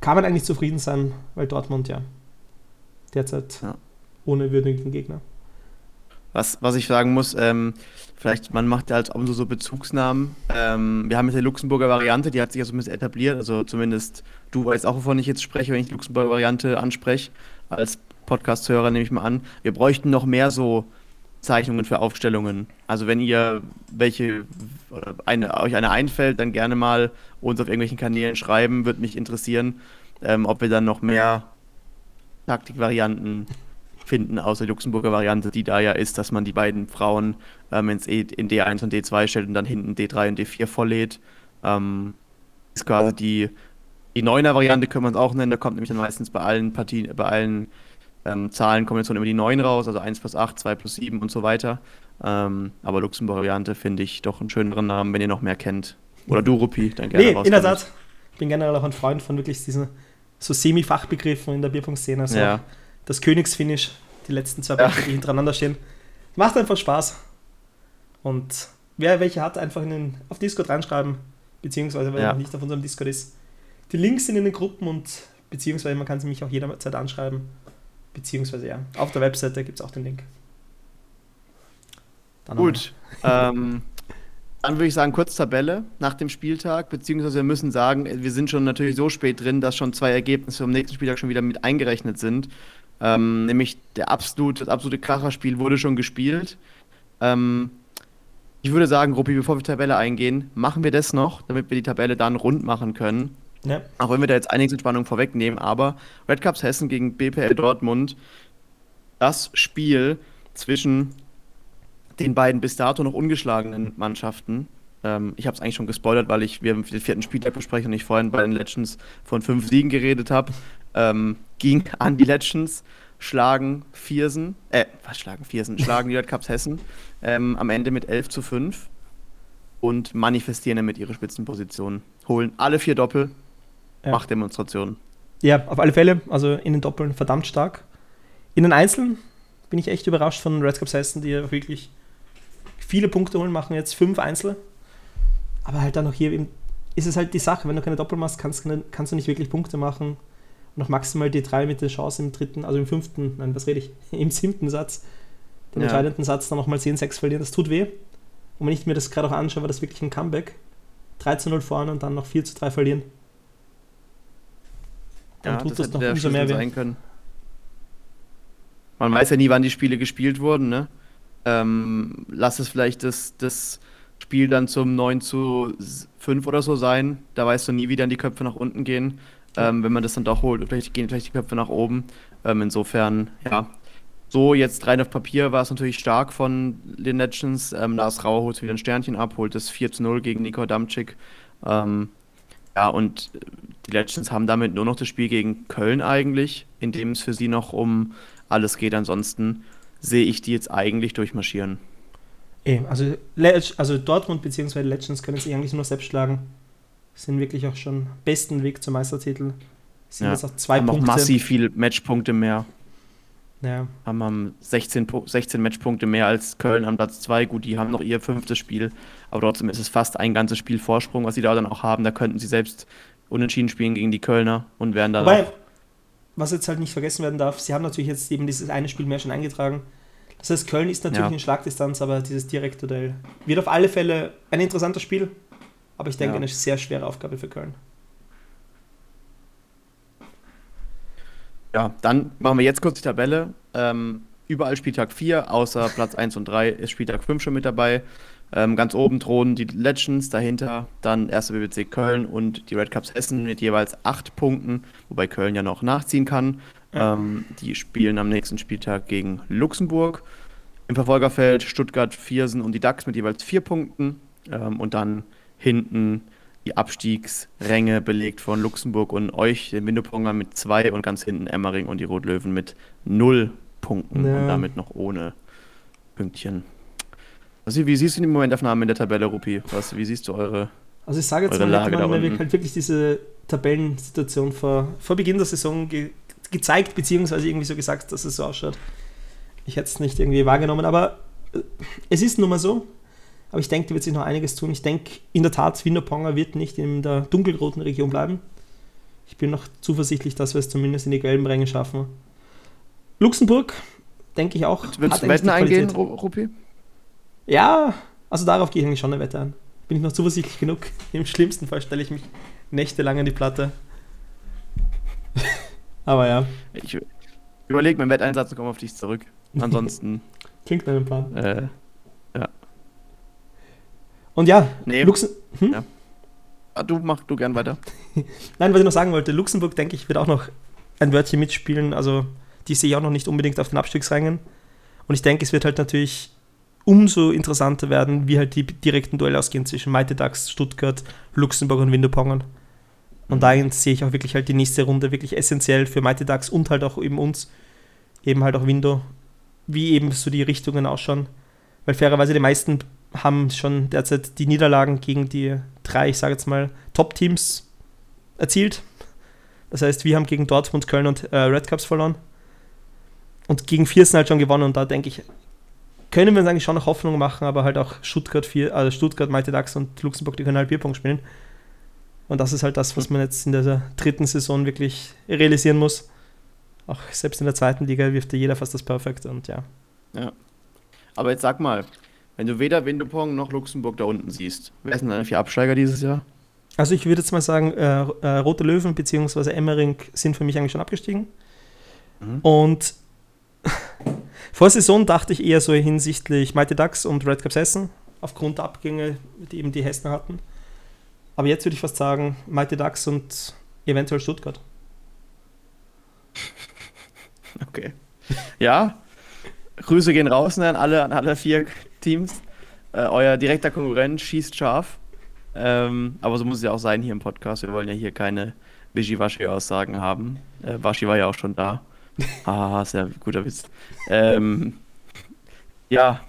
kann man eigentlich zufrieden sein, weil Dortmund ja derzeit ja ohne würdigen Gegner. Was, was ich sagen muss, ähm, vielleicht, man macht ja halt auch so Bezugsnamen. Ähm, wir haben jetzt die Luxemburger Variante, die hat sich ja so ein bisschen etabliert. Also zumindest du weißt auch, wovon ich jetzt spreche, wenn ich die Luxemburger Variante anspreche. Als Podcast-Hörer nehme ich mal an. Wir bräuchten noch mehr so Zeichnungen für Aufstellungen. Also wenn ihr welche eine, euch eine einfällt, dann gerne mal uns auf irgendwelchen Kanälen schreiben. Würde mich interessieren, ähm, ob wir dann noch mehr Taktikvarianten finden, außer die Luxemburger Variante, die da ja ist, dass man die beiden Frauen ähm, ins e, in D1 und D2 stellt und dann hinten D3 und D4 volllädt. Ähm, ist quasi die, die Neuner Variante, können wir es auch nennen, da kommt nämlich dann meistens bei allen Partien, bei allen ähm, Zahlenkombinationen immer die 9 raus, also 1 plus 8, 2 plus 7 und so weiter. Ähm, aber Luxemburger Variante finde ich doch einen schöneren Namen, wenn ihr noch mehr kennt. Oder du, Rupi, dann gerne Nee, in der Tat. Ich bin generell auch ein Freund von wirklich diesen so Semi-Fachbegriffen in der Bierpunktszene. Also ja das Königsfinish, die letzten zwei Becher, die hintereinander stehen. Macht einfach Spaß. Und wer welche hat, einfach in den, auf Discord reinschreiben, beziehungsweise wenn ja. er nicht auf unserem Discord ist. Die Links sind in den Gruppen und beziehungsweise man kann sie mich auch jederzeit anschreiben. Beziehungsweise ja, auf der Webseite gibt es auch den Link. Dann Gut. ähm, dann würde ich sagen, kurz Tabelle nach dem Spieltag, beziehungsweise wir müssen sagen, wir sind schon natürlich so spät drin, dass schon zwei Ergebnisse vom nächsten Spieltag schon wieder mit eingerechnet sind. Ähm, nämlich der absolut, das absolute Kracherspiel wurde schon gespielt. Ähm, ich würde sagen, Ruppi, bevor wir die Tabelle eingehen, machen wir das noch, damit wir die Tabelle dann rund machen können. Ja. Auch wenn wir da jetzt einiges in Spannung vorwegnehmen, aber Red Cups Hessen gegen BPL Dortmund, das Spiel zwischen den beiden bis dato noch ungeschlagenen Mannschaften. Ähm, ich habe es eigentlich schon gespoilert, weil ich wir den vierten Spieltag besprechen und ich vorhin bei den Legends von fünf Siegen geredet habe ähm, ging an die Legends, schlagen Viersen, äh, was schlagen Viersen, schlagen die Red Cups Hessen ähm, am Ende mit 11 zu 5 und manifestieren damit ihre Spitzenposition. Holen alle vier Doppel, ja. Machtdemonstrationen. Ja, auf alle Fälle, also in den Doppeln verdammt stark. In den Einzelnen bin ich echt überrascht von Red Cups Hessen, die ja wirklich viele Punkte holen, machen jetzt fünf Einzel. Aber halt dann auch hier eben ist es halt die Sache, wenn du keine Doppel machst, kannst, kannst du nicht wirklich Punkte machen noch maximal die drei mit der Chance im dritten, also im fünften, nein, was rede ich, im siebten Satz, den Ja. entscheidenden Satz dann nochmal 10-6 verlieren. Das tut weh. Und wenn ich mir das gerade auch anschaue, war das wirklich ein Comeback. 3 zu 0 vorne und dann noch 4 zu 3 verlieren. Dann tut das hätte noch umso mehr weh. sein können. Man weiß ja nie, wann die Spiele gespielt wurden, ne? Ähm, lass es vielleicht das, das Spiel dann zum 9 zu 5 oder so sein. Da weißt du nie, wie dann die Köpfe nach unten gehen. Ähm, wenn man das dann doch holt, vielleicht gehen vielleicht die Köpfe nach oben. Ähm, insofern, ja. So, jetzt rein auf Papier war es natürlich stark von den Legends. Ähm, Lars Rauer holt wieder ein Sternchen ab, holt das 4 zu 0 gegen Nico Damczyk. Ähm, ja, und äh, die Legends haben damit nur noch das Spiel gegen Köln eigentlich, in dem es für sie noch um alles geht. Ansonsten sehe ich die jetzt eigentlich durchmarschieren. Eh, also, also Dortmund bzw. Legends können sich eigentlich nur selbst schlagen. Sind wirklich auch schon besten Weg zum Meistertitel. Sind Ja, jetzt auch zwei haben auch Punkte. massiv viele Matchpunkte mehr. Ja, Haben, haben 16, Pu- 16 Matchpunkte mehr als Köln am Platz 2. Gut, die haben noch ihr fünftes Spiel, aber trotzdem ist es fast ein ganzes Spiel Vorsprung, was sie da dann auch haben. Da könnten sie selbst unentschieden spielen gegen die Kölner und wären dann Wobei, auch, was jetzt halt nicht vergessen werden darf, sie haben natürlich jetzt eben dieses eine Spiel mehr schon eingetragen. Das heißt, Köln ist natürlich Ja. in Schlagdistanz, aber dieses Direktduell wird auf alle Fälle ein interessanter Spiel. Aber ich denke, Ja. eine sehr schwere Aufgabe für Köln. Ja, dann machen wir jetzt kurz die Tabelle. Ähm, überall Spieltag 4, außer Platz 1 und 3 ist Spieltag 5 schon mit dabei. Ähm, ganz oben thronen die Legends, dahinter dann 1. BBC Köln und die Red Cups Essen mit jeweils 8 Punkten, wobei Köln ja noch nachziehen kann. Ähm, die spielen am nächsten Spieltag gegen Luxemburg. Im Verfolgerfeld Stuttgart, Viersen und die DAX mit jeweils 4 Punkten. Ähm, und dann hinten die Abstiegsränge belegt von Luxemburg und euch, den Windoponger mit 2 und ganz hinten Emmering und die Rotlöwen mit 0 Punkten Ja. und damit noch ohne Pünktchen. Also, wie siehst du die Momentaufnahmen in der Tabelle, Rupi? Was, wie siehst du eure Also ich sage jetzt mal, Lage hätte man mir halt wirklich diese Tabellensituation vor, vor Beginn der Saison ge gezeigt, beziehungsweise irgendwie so gesagt, dass es so ausschaut. Ich hätte es nicht irgendwie wahrgenommen, aber äh, es ist nun mal so. Aber ich denke, da wird sich noch einiges tun. Ich denke, in der Tat, Winterponger wird nicht in der dunkelroten Region bleiben. Ich bin noch zuversichtlich, dass wir es zumindest in die gelben Ränge schaffen. Luxemburg, denke ich auch. Willst du Wetten eingehen, Rupi? Ja, also darauf gehe ich eigentlich schon eine Wette an. Bin ich noch zuversichtlich genug? Im schlimmsten Fall stelle ich mich nächtelang an die Platte. Aber ja, Ich überlege meinen Wetteinsatz und komme auf dich zurück. Ansonsten, klingt nach einem Plan. äh, Und ja, nee, Luxem hm? Ja. Ah, du mach du gern weiter. Nein, was ich noch sagen wollte, Luxemburg, denke ich, wird auch noch ein Wörtchen mitspielen. Also die sehe ich auch noch nicht unbedingt auf den Abstiegsrängen. Und ich denke, es wird halt natürlich umso interessanter werden, wie halt die direkten Duelle ausgehen zwischen Mighty Ducks, Stuttgart, Luxemburg und Windopongen. Und Mhm. dahin sehe ich auch wirklich halt die nächste Runde wirklich essentiell für Mighty Ducks und halt auch eben uns, eben halt auch Window, wie eben so die Richtungen ausschauen. Weil fairerweise die meisten haben schon derzeit die Niederlagen gegen die drei, ich sage jetzt mal, Top-Teams erzielt. Das heißt, wir haben gegen Dortmund, Köln und äh, Red Cups verloren. Und gegen Viersen halt schon gewonnen. Und da denke ich, können wir uns eigentlich schon noch Hoffnung machen, aber halt auch Stuttgart, vier, also Stuttgart, Mighty Ducks und Luxemburg, die können halt Bierpunkt spielen. Und das ist halt das, was man jetzt in der dritten Saison wirklich realisieren muss. Auch selbst in der zweiten Liga wirft ja jeder fast das Perfekt und ja. Aber jetzt sag mal, wenn du weder Windupong noch Luxemburg da unten siehst, wer sind deine vier Absteiger dieses Jahr? Also ich würde jetzt mal sagen, äh, äh, Rote Löwen bzw. Emmering sind für mich eigentlich schon abgestiegen. Mhm. Und vor Saison dachte ich eher so hinsichtlich Mighty Ducks und Red Cups Hessen, aufgrund der Abgänge, die eben die Hessen hatten. Aber jetzt würde ich fast sagen, Mighty Ducks und eventuell Stuttgart. Okay. Ja, Grüße gehen raus ne, an, alle, an alle vier Teams. Äh, euer direkter Konkurrent schießt scharf. Ähm, aber so muss es ja auch sein hier im Podcast. Wir wollen ja hier keine Wischiwaschi-Aussagen haben. Äh, Waschi war ja auch schon da. Ah, sehr guter Witz. Ähm, ja.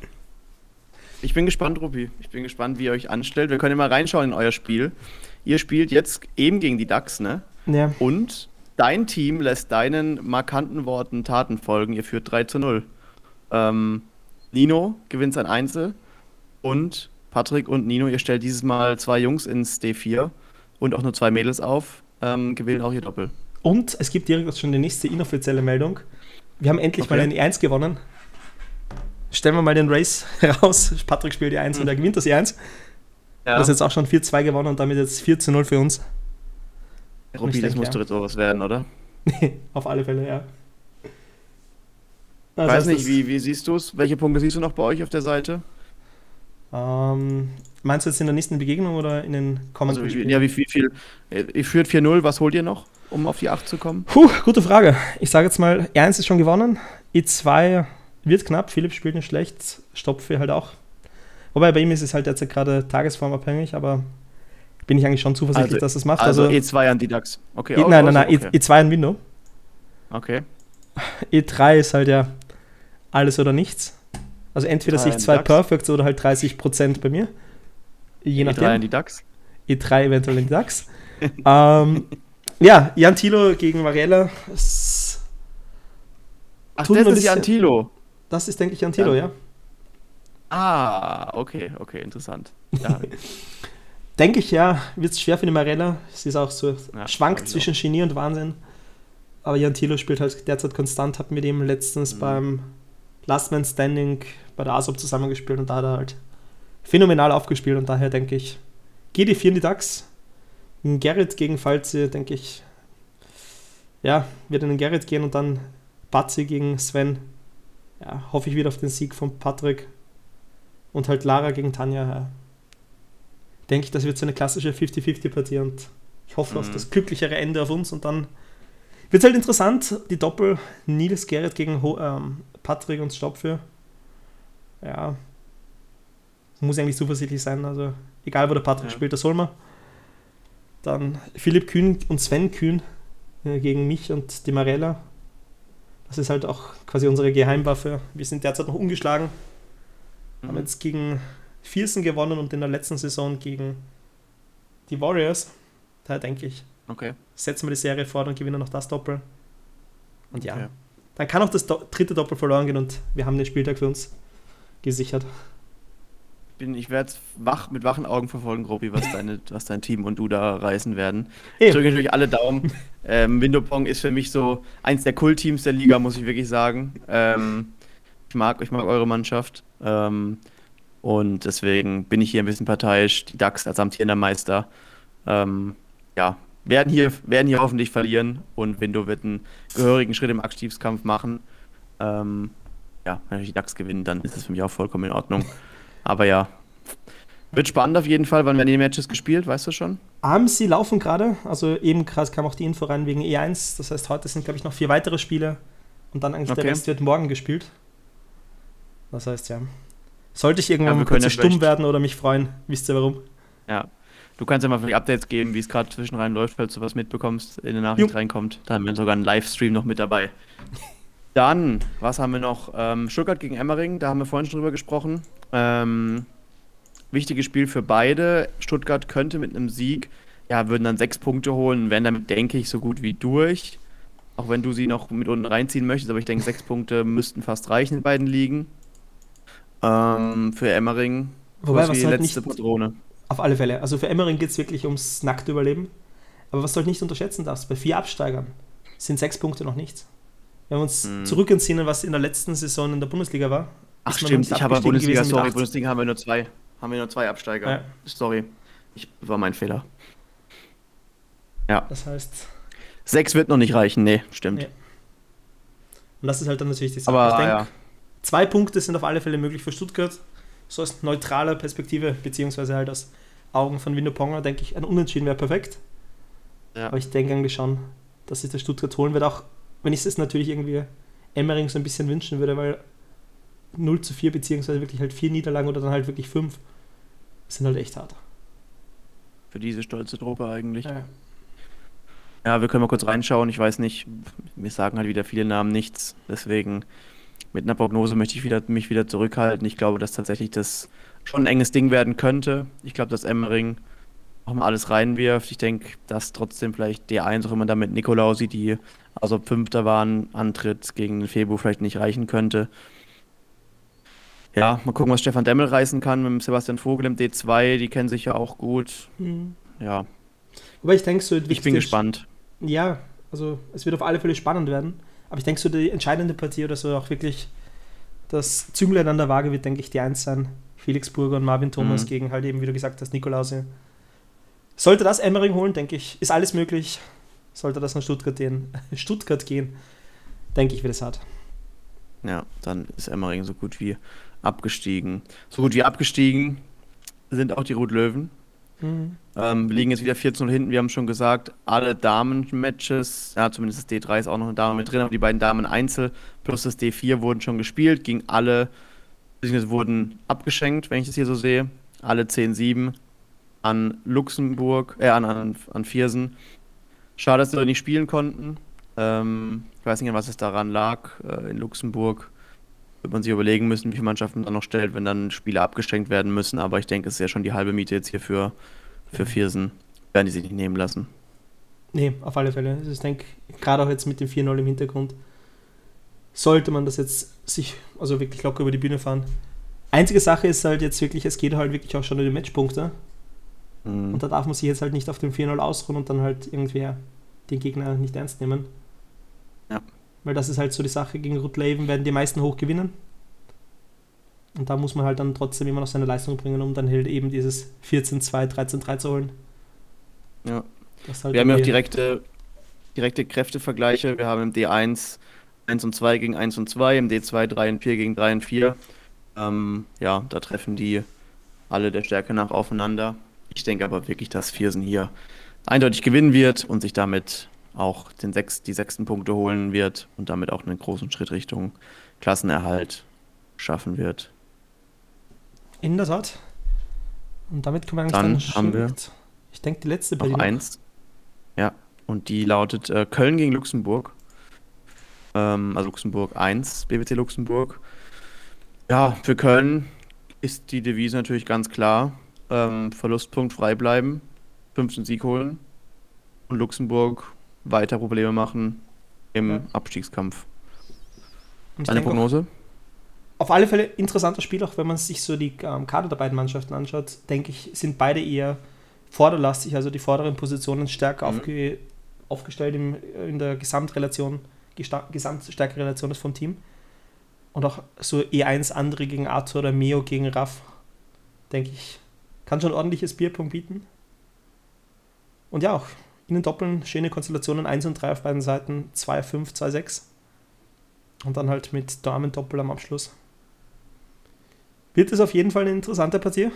Ich bin gespannt, Rupi. Ich bin gespannt, wie ihr euch anstellt. Wir können ja mal reinschauen in euer Spiel. Ihr spielt jetzt eben gegen die DAX, ne? Ja, Und dein Team lässt deinen markanten Worten Taten folgen. Ihr führt 3 zu 0. Ähm, Nino gewinnt sein Einzel. Und Patrick und Nino, ihr stellt dieses Mal zwei Jungs ins D4 und auch nur zwei Mädels auf, ähm, gewinnen auch ihr Doppel. Und es gibt direkt schon die nächste inoffizielle Meldung. Wir haben endlich Okay. mal ein E1 gewonnen. Stellen wir mal den Race heraus. Patrick spielt E1 und er gewinnt das E1. Ja. Das ist jetzt auch schon 4-2 gewonnen und damit jetzt 4 zu 0 für uns. Ich das muss doch jetzt sowas werden, oder? Auf alle Fälle, ja. Ich weiß nicht, das- wie, wie siehst du es? Welche Punkte siehst du noch bei euch auf der Seite? Ähm, meinst du jetzt in der nächsten Begegnung oder in den kommenden Also, ja, wie, wie viel? äh, Ihr führt 4-0, was holt ihr noch, um auf die 8 zu kommen? Puh, gute Frage. Ich sage jetzt mal, E1 ist schon gewonnen, E2 wird knapp, Philipp spielt nicht schlecht, Stopfe halt auch. Wobei bei ihm ist es halt jetzt gerade tagesformabhängig, aber bin ich eigentlich schon zuversichtlich, Also- dass es macht. Also, Also, E2 an die DAX. Okay, E- nein, nein, nein, also, E- E2 ein Window. Okay. E3 ist halt ja alles oder nichts. Also entweder E3 sich die zwei DAX. Perfects oder halt 30% bei mir. Je E3 an nachdem. die DAX. E3 eventuell in die DAX. ähm, ja, Jan Thilo gegen Varela. Es- Ach, das ist Jan Thilo. Das ist, denke ich, Jan Thilo, Ja. ja. Ah, okay, okay, interessant. Ja, Denke ich, ja, wird es schwer für die Marella. Sie ist auch so, Ja, schwankt zwischen Genie und Wahnsinn. Aber Jan Thilo spielt halt derzeit konstant, hat mit ihm letztens Mhm. beim Last Man Standing bei der ASOP zusammengespielt und da hat er halt phänomenal aufgespielt und daher denke ich, GD4 in die DAX. Gerrit gegen Falze, denke ich, ja, wird in den Gerrit gehen und dann Batzi gegen Sven. Ja, hoffe ich wieder auf den Sieg von Patrick. Und halt Lara gegen Tanja. Ja. Denke ich, das wird so eine klassische 50-50-Partie und ich hoffe auf Mhm. das glücklichere Ende auf uns und dann wird es halt interessant, die Doppel Nils Gerrit gegen Ho ähm, Patrick und Stopfe. Ja, muss eigentlich zuversichtlich sein, also egal wo der Patrick Ja. spielt, das soll man. Dann Philipp Kühn und Sven Kühn äh, gegen mich und die Marella. Das ist halt auch quasi unsere Geheimwaffe. Wir sind derzeit noch ungeschlagen. Haben Mhm. jetzt gegen Viersen gewonnen und in der letzten Saison gegen die Warriors. Da denke ich, Okay. setzen wir die Serie fort und gewinnen noch das Doppel. Und ja, Okay. dann kann auch das Do dritte Doppel verloren gehen und wir haben den Spieltag für uns gesichert. Bin, ich werde es wach, mit wachen Augen verfolgen, Robby, was, deine, was dein Team und du da reißen werden. Ich Hey, drücke natürlich alle Daumen. ähm, Windopong ist für mich so eins der Kult-Teams der Liga, muss ich wirklich sagen. Ähm, ich, mag, ich mag eure Mannschaft. Ähm, und deswegen bin ich hier ein bisschen parteiisch. Die DAX als amtierender Meister. Ähm, ja, werden hier, werden hier hoffentlich verlieren und Window wird einen gehörigen Schritt im Abstiegskampf machen. Ähm, ja, wenn die DAX gewinnen, dann ist es für mich auch vollkommen in Ordnung. Aber ja, wird spannend auf jeden Fall. Wann werden die Matches gespielt, weißt du schon? Abend, sie laufen gerade. Also eben gerade kam auch die Info rein wegen E1. Das heißt, heute sind, glaube ich, noch vier weitere Spiele. Und dann eigentlich Okay. der Rest wird morgen gespielt. Das heißt, ja. Sollte ich irgendwann Ja, ja stumm werden oder mich freuen, wisst ihr warum? Ja. Du kannst ja mal vielleicht Updates geben, wie es gerade zwischen rein läuft, falls du was mitbekommst, in der Nachricht Jo. reinkommt. Da haben wir sogar einen Livestream noch mit dabei. Dann, was haben wir noch? Ähm, Stuttgart gegen Emmering, da haben wir vorhin schon drüber gesprochen. Ähm, wichtiges Spiel für beide. Stuttgart könnte mit einem Sieg, ja, würden dann sechs Punkte holen, wären damit, denke ich, so gut wie durch. Auch wenn du sie noch mit unten reinziehen möchtest, aber ich denke, sechs Punkte müssten fast reichen in beiden Ligen. Ähm, für Emmering. Wobei, was halt letzte nicht- Patrone. Auf alle Fälle. Also für Emmering geht es wirklich ums nackte Überleben. Aber was du halt nicht unterschätzen darfst, bei vier Absteigern sind sechs Punkte noch nichts. Wenn wir uns Hm. zurückentsinnen, was in der letzten Saison in der Bundesliga war. Ach stimmt, ich habe Bundesliga, sorry. Bundesliga haben wir nur zwei. Haben wir nur zwei Absteiger. Ja. Sorry. Ich war mein Fehler. Das heißt, Sechs wird noch nicht reichen, nee, stimmt. Nee. und das ist halt dann natürlich die Sache. Aber ich denke, ja. zwei Punkte sind auf alle Fälle möglich für Stuttgart. So aus neutraler Perspektive, beziehungsweise halt aus Augen von Window Ponger, denke ich, ein Unentschieden wäre perfekt. Ja. Aber ich denke eigentlich schon, dass sich der Stuttgart holen wird, auch wenn ich es natürlich irgendwie Emmering so ein bisschen wünschen würde, weil 0 zu 4, beziehungsweise wirklich halt vier Niederlagen oder dann halt wirklich fünf, sind halt echt hart. Für diese stolze Truppe eigentlich. Ja. Ja, wir können mal kurz reinschauen. Ich weiß nicht, mir sagen halt wieder viele Namen nichts. Deswegen mit einer Prognose möchte ich wieder, mich wieder zurückhalten. Ich glaube, dass tatsächlich das schon ein enges Ding werden könnte. Ich glaube, dass Emmering auch mal alles reinwirft. Ich denke, dass trotzdem vielleicht D1, auch immer da mit Nikolausi, die also Fünfter waren, Antritt gegen den Februar vielleicht nicht reichen könnte. Ja, mal gucken, was Stefan Demmel reißen kann mit Sebastian Vogel im D2. Die kennen sich ja auch gut. Mhm. Ja, Wobei ich denke, so ich bin gespannt. Ja, Also es wird auf alle Fälle spannend werden. Aber ich denke, so die entscheidende Partie oder so auch wirklich das Zünglein an der Waage wird, denke ich, die Eins sein. Felix Burger und Marvin Thomas mhm. gegen halt eben, wie du gesagt hast, Nikolause. Sollte das Emmering holen, denke ich, ist alles möglich. Sollte das nach Stuttgart gehen, Stuttgart gehen denke ich, wird es hart. Ja, dann ist Emmering so gut wie abgestiegen. So gut wie abgestiegen sind auch die Rot-Löwen. Mhm. Ähm, wir liegen jetzt wieder 14 hinten. Wir haben schon gesagt, alle Damen-Matches, ja, zumindest das D3 ist auch noch eine Dame mit drin, aber die beiden Damen-Einzel plus das D4 wurden schon gespielt, gegen alle, beziehungsweise wurden abgeschenkt, wenn ich das hier so sehe. Alle 10-7 an Luxemburg, äh, an, an, an Viersen. Schade, dass sie nicht spielen konnten. Ähm, ich weiß nicht, was es daran lag. Äh, in Luxemburg wird man sich überlegen müssen, wie viele Mannschaften dann noch stellt, wenn dann Spiele abgeschenkt werden müssen. Aber ich denke, es ist ja schon die halbe Miete jetzt hier für, für Viersen. Werden die sich nicht nehmen lassen. Nee, auf alle Fälle. Also ich denke, gerade auch jetzt mit dem 4-0 im Hintergrund, sollte man das jetzt sich also wirklich locker über die Bühne fahren. Einzige Sache ist halt jetzt wirklich, es geht halt wirklich auch schon um die Matchpunkte. Mhm. Und da darf man sich jetzt halt nicht auf dem 4-0 ausruhen und dann halt irgendwie den Gegner nicht ernst nehmen. Ja. Weil das ist halt so die Sache, gegen Rutleven werden die meisten hoch gewinnen. Und da muss man halt dann trotzdem immer noch seine Leistung bringen, um dann halt eben dieses 14-2, 13-3 zu holen. Ja. Halt wir haben ja auch direkte, direkte Kräftevergleiche. Wir haben im D1 1 und 2 gegen 1 und 2, im D2 3 und 4 gegen 3 und 4. Ähm, ja, da treffen die alle der Stärke nach aufeinander. Ich denke aber wirklich, dass Viersen hier eindeutig gewinnen wird und sich damit auch den sechs, die sechsten Punkte holen wird und damit auch einen großen Schritt Richtung Klassenerhalt schaffen wird. In der Tat. Und damit können wir dann, dann haben wir ich denke die letzte bei noch eins. Ja, und die lautet äh, Köln gegen Luxemburg. Ähm, also Luxemburg 1, BWT Luxemburg. Ja, für Köln ist die Devise natürlich ganz klar. Ähm, Verlustpunkt frei bleiben, fünften Sieg holen und Luxemburg weiter Probleme machen im ja. Abstiegskampf. Eine Prognose? Auf alle Fälle interessanter Spiel, auch wenn man sich so die ähm, Kader der beiden Mannschaften anschaut, denke ich, sind beide eher vorderlastig, also die vorderen Positionen stärker mhm. aufge, aufgestellt im, in der Gesamtrelation, Gesamtstärkerelation vom Team. Und auch so E1 andere gegen Arthur oder Meo gegen Raff, denke ich, kann schon ordentliches Bierpunkt bieten. Und ja, auch in den Doppeln schöne Konstellationen 1 und 3 auf beiden Seiten, 2, 5, 2, 6. Und dann halt mit Damen-Doppel am Abschluss. Wird es auf jeden Fall eine interessante Partie.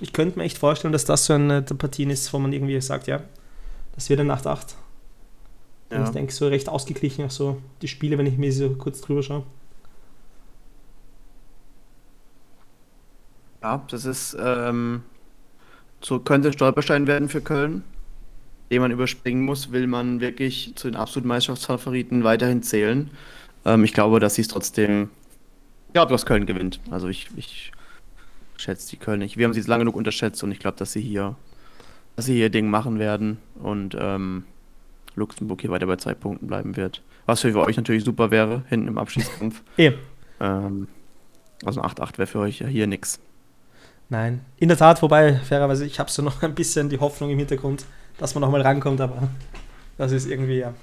Ich könnte mir echt vorstellen, dass das so eine der Partien ist, wo man irgendwie sagt, ja, das wird eine 8-8. Ja. Ich denke, so recht ausgeglichen auch so die Spiele, wenn ich mir so kurz drüber schaue. Ja, das ist, ähm, so könnte ein Stolperstein werden für Köln, den man überspringen muss, will man wirklich zu den absoluten Meisterschaftsfavoriten weiterhin zählen. Ähm, ich glaube, dass sie es trotzdem, ich glaube, dass Köln gewinnt. Also ich, ich schätze die Köln nicht. Wir haben sie jetzt lange genug unterschätzt und ich glaube, dass sie hier, dass sie hier Ding machen werden und ähm, Luxemburg hier weiter bei zwei Punkten bleiben wird. Was für euch natürlich super wäre, hinten im Abschießkampf. Eben. Ähm, also 8-8 wäre für euch ja hier nix. Nein, in der Tat, wobei, fairerweise, ich habe so noch ein bisschen die Hoffnung im Hintergrund, dass man noch mal rankommt, aber das ist irgendwie, ja.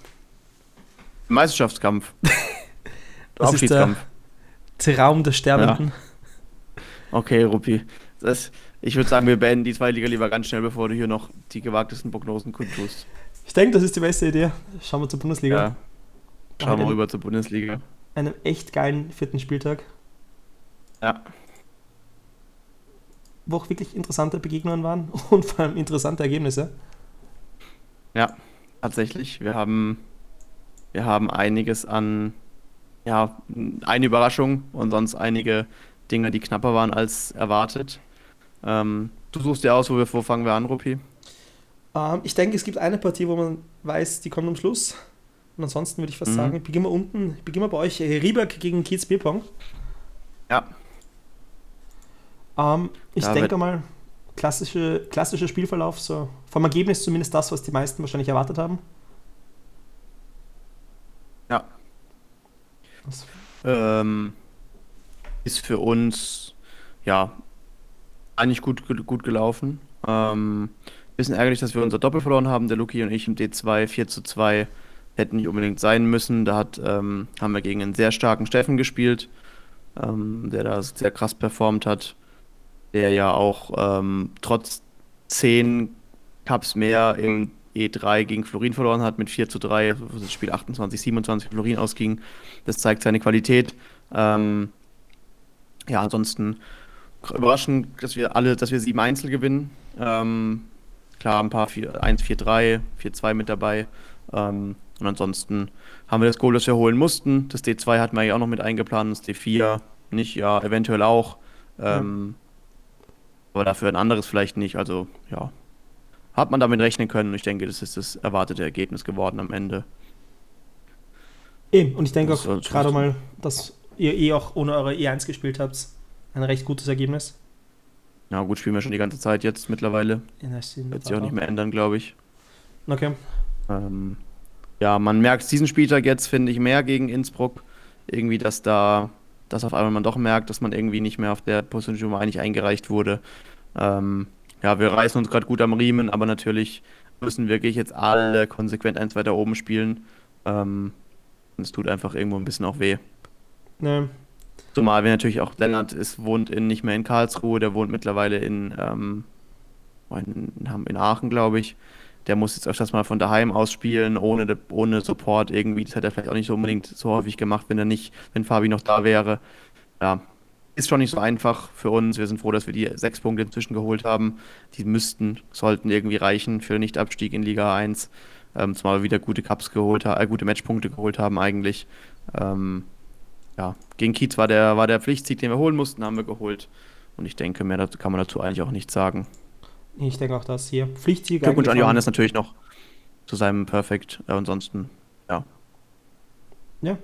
Meisterschaftskampf. das ist der Traum der Sterbenden. Ja. Okay, Ruppi. Das, ich würde sagen, wir beenden die zwei Liga lieber ganz schnell, bevor du hier noch die gewagtesten Prognosen kundtust. Ich denke, das ist die beste Idee. Schauen wir zur Bundesliga. Ja. Schauen wir rüber zur Bundesliga. Einem echt geilen vierten Spieltag. Ja wo auch wirklich interessante Begegnungen waren und vor allem interessante Ergebnisse. Ja, tatsächlich. Wir haben, wir haben einiges an, ja, eine Überraschung und sonst einige Dinge, die knapper waren als erwartet. Ähm, du suchst dir aus, wo, wir, wo fangen wir an, Rupi? Ähm, ich denke, es gibt eine Partie, wo man weiß, die kommt am Schluss. Und ansonsten würde ich fast mhm. sagen, beginnen wir unten, beginnen wir bei euch, Rieberg gegen Kiez Bierpong. Ja, ähm, ich ja, denke mal, klassische, klassischer Spielverlauf, so vom Ergebnis zumindest das, was die meisten wahrscheinlich erwartet haben. Ja. Ähm, ist für uns ja eigentlich gut, gut gelaufen. Ähm, bisschen ärgerlich, dass wir unser Doppel verloren haben, der Luki und ich im D2 4 zu 2 hätten nicht unbedingt sein müssen. Da hat, ähm, haben wir gegen einen sehr starken Steffen gespielt, ähm, der da sehr krass performt hat, der ja auch ähm, trotz 10 Cups mehr im E3 gegen Florin verloren hat mit 4 zu 3, also das Spiel 28, 27 Florin ausging. Das zeigt seine Qualität. Ähm, ja, ansonsten überraschend, dass wir alle, dass wir sieben Einzel gewinnen. Ähm, klar, ein paar 1, 4, 3, 4, 2 mit dabei. Ähm, und ansonsten haben wir das Goal, das wir holen mussten. Das D2 hatten wir ja auch noch mit eingeplant, das D4 nicht, ja, eventuell auch. Ähm, ja. Aber dafür ein anderes vielleicht nicht. Also, ja, hat man damit rechnen können. Ich denke, das ist das erwartete Ergebnis geworden am Ende. Eben, und ich denke auch gerade mal, dass ihr eh auch ohne eure E1 gespielt habt, ein recht gutes Ergebnis. Ja, gut, spielen wir schon die ganze Zeit jetzt mittlerweile. Ja, Wird sich auch nicht mehr ändern, glaube ich. Okay. Ähm, ja, man merkt diesen Spieltag jetzt, finde ich, mehr gegen Innsbruck. Irgendwie, dass da, dass auf einmal man doch merkt, dass man irgendwie nicht mehr auf der Position eigentlich eingereicht wurde. Ähm, ja, wir reißen uns gerade gut am Riemen, aber natürlich müssen wirklich jetzt alle konsequent eins weiter oben spielen. Ähm, es tut einfach irgendwo ein bisschen auch weh. Ne. Zumal wir natürlich auch, Lennart ist, wohnt in, nicht mehr in Karlsruhe, der wohnt mittlerweile in, ähm, in, in Aachen, glaube ich. Der muss jetzt öfters mal von daheim aus spielen, ohne, ohne Support irgendwie. Das hätte er vielleicht auch nicht so unbedingt so häufig gemacht, wenn er nicht, wenn Fabi noch da wäre. Ja, ist schon nicht so einfach für uns. Wir sind froh, dass wir die sechs Punkte inzwischen geholt haben. Die müssten, sollten irgendwie reichen für Nichtabstieg in Liga 1. Ähm, zumal wir wieder gute Cups geholt haben, äh, gute Matchpunkte geholt haben eigentlich. Ähm, ja, gegen Kiez war der, war der Pflichtsieg, den wir holen mussten, haben wir geholt. Und ich denke, mehr dazu kann man dazu eigentlich auch nichts sagen. Ich denke auch, dass hier Pflichtsieg. Glückwunsch an Johannes natürlich noch zu seinem Perfekt. Äh, ansonsten, ja. Ja,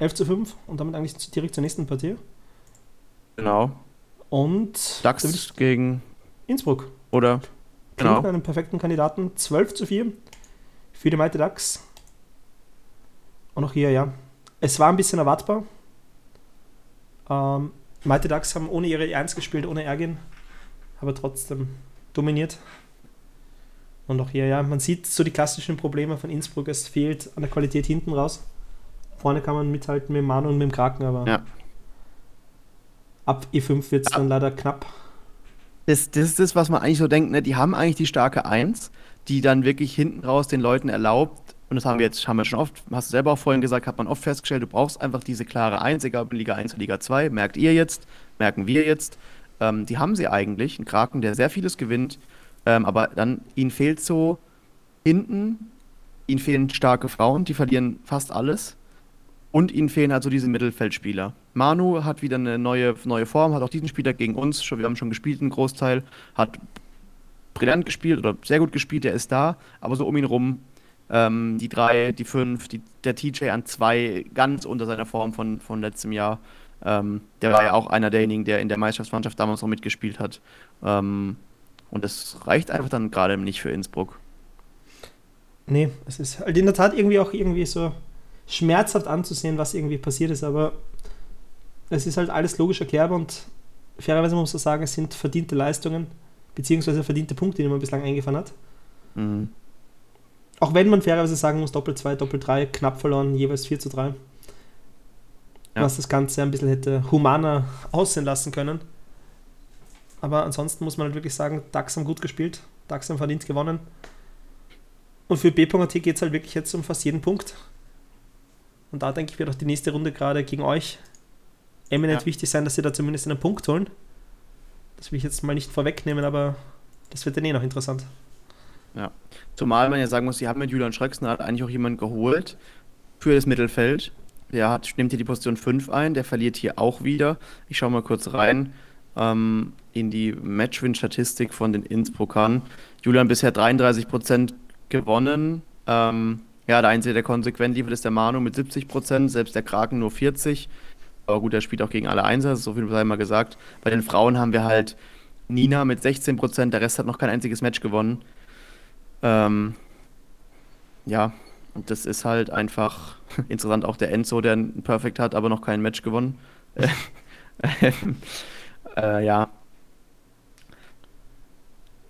11 zu 5 und damit eigentlich direkt zur nächsten Partie. Genau. Und DAX gegen Innsbruck. Oder? Genau. einen perfekten Kandidaten. 12 zu 4 für die Malte DAX. Und auch hier, ja. Es war ein bisschen erwartbar. Ähm, Malte DAX haben ohne ihre E1 gespielt, ohne Ergin, aber trotzdem dominiert. Und auch hier, ja, man sieht so die klassischen Probleme von Innsbruck. Es fehlt an der Qualität hinten raus. Vorne kann man mithalten mit dem Manu und mit dem Kraken, aber ja ab E5 wird es dann leider knapp. Das, das ist das, was man eigentlich so denkt, ne? die haben eigentlich die starke 1, die dann wirklich hinten raus den Leuten erlaubt, und das haben wir jetzt, haben wir schon oft, hast du selber auch vorhin gesagt, hat man oft festgestellt, du brauchst einfach diese klare 1, egal ob in Liga 1 oder Liga 2, merkt ihr jetzt, merken wir jetzt. Ähm, die haben sie eigentlich, ein Kraken, der sehr vieles gewinnt, ähm, aber dann, ihnen fehlt so hinten, ihnen fehlen starke Frauen, die verlieren fast alles. Und ihnen fehlen halt so diese Mittelfeldspieler. Manu hat wieder eine neue, neue Form, hat auch diesen Spieler gegen uns, schon, wir haben schon gespielt, einen Großteil, hat brillant gespielt oder sehr gut gespielt, der ist da, aber so um ihn rum, ähm, die drei, die fünf, die, der TJ an zwei, ganz unter seiner Form von, von letztem Jahr. Ähm, der war ja auch einer derjenigen, der in der Meisterschaftsmannschaft damals noch mitgespielt hat. Ähm, und das reicht einfach dann gerade nicht für Innsbruck. Nee, es ist halt in der Tat irgendwie auch irgendwie so schmerzhaft anzusehen, was irgendwie passiert ist, aber es ist halt alles logisch erklärbar und fairerweise muss man sagen, es sind verdiente Leistungen, beziehungsweise verdiente Punkte, die man bislang eingefahren hat. Mhm. Auch wenn man fairerweise sagen muss, Doppel 2, Doppel 3, knapp verloren, jeweils 4 zu 3. Ja. Was das Ganze ein bisschen hätte humaner aussehen lassen können. Aber ansonsten muss man halt wirklich sagen, DAX haben gut gespielt, DAX haben verdient gewonnen. Und für B.at geht es halt wirklich jetzt um fast jeden Punkt. Und da denke ich, wird auch die nächste Runde gerade gegen euch eminent ja. wichtig sein, dass sie da zumindest einen Punkt holen. Das will ich jetzt mal nicht vorwegnehmen, aber das wird dann eh noch interessant. Ja. Zumal man ja sagen muss, sie haben mit Julian Schröcksner eigentlich auch jemanden geholt für das Mittelfeld. Der hat, nimmt hier die Position 5 ein, der verliert hier auch wieder. Ich schaue mal kurz rein ähm, in die Matchwin-Statistik von den Innsbruckern. Julian bisher 33% gewonnen, ähm, ja, der Einzige, der konsequent liefert, ist der Manu mit 70 Prozent, selbst der Kraken nur 40. Aber gut, er spielt auch gegen alle Einser, so viel sei mal gesagt. Bei den Frauen haben wir halt Nina mit 16 Prozent, der Rest hat noch kein einziges Match gewonnen. Ähm, ja, und das ist halt einfach interessant. Auch der Enzo, der ein Perfect hat, aber noch kein Match gewonnen. äh, ja.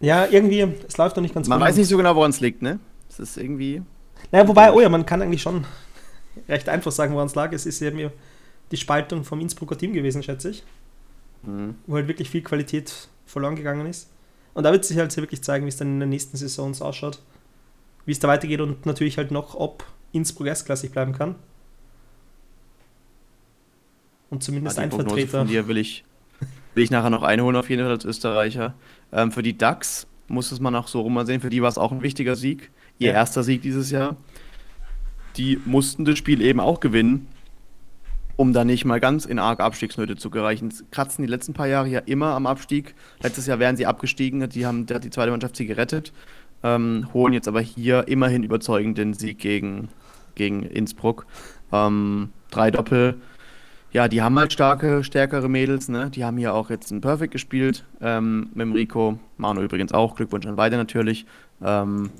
Ja, irgendwie, es läuft noch nicht ganz Man gut. weiß nicht so genau, woran es liegt, ne? Es ist irgendwie. Naja, wobei, oh ja, man kann eigentlich schon recht einfach sagen, woran es lag. Es ist eben die Spaltung vom Innsbrucker Team gewesen, schätze ich. Mhm. Wo halt wirklich viel Qualität verloren gegangen ist. Und da wird sich halt wirklich zeigen, wie es dann in der nächsten Saison ausschaut. Wie es da weitergeht und natürlich halt noch, ob Innsbruck erstklassig bleiben kann. Und zumindest ja, ein Prognose Vertreter. Von dir will ich, will ich nachher noch einholen, auf jeden Fall als Österreicher. Ähm, für die DAX muss es man auch so rum mal sehen. Für die war es auch ein wichtiger Sieg. Ihr ja. erster Sieg dieses Jahr. Die mussten das Spiel eben auch gewinnen um da nicht mal ganz in arg Abstiegsnöte zu gereichen. Kratzen die letzten paar Jahre ja immer am Abstieg. Letztes Jahr wären sie abgestiegen, die haben die zweite Mannschaft sie gerettet, ähm, holen jetzt aber hier immerhin überzeugend den Sieg gegen, gegen Innsbruck. Ähm, drei Doppel. Ja, die haben halt starke, stärkere Mädels, ne? Die haben hier auch jetzt ein Perfect gespielt ähm, mit dem Rico. Manu übrigens auch. Glückwunsch an weiter natürlich. Ähm,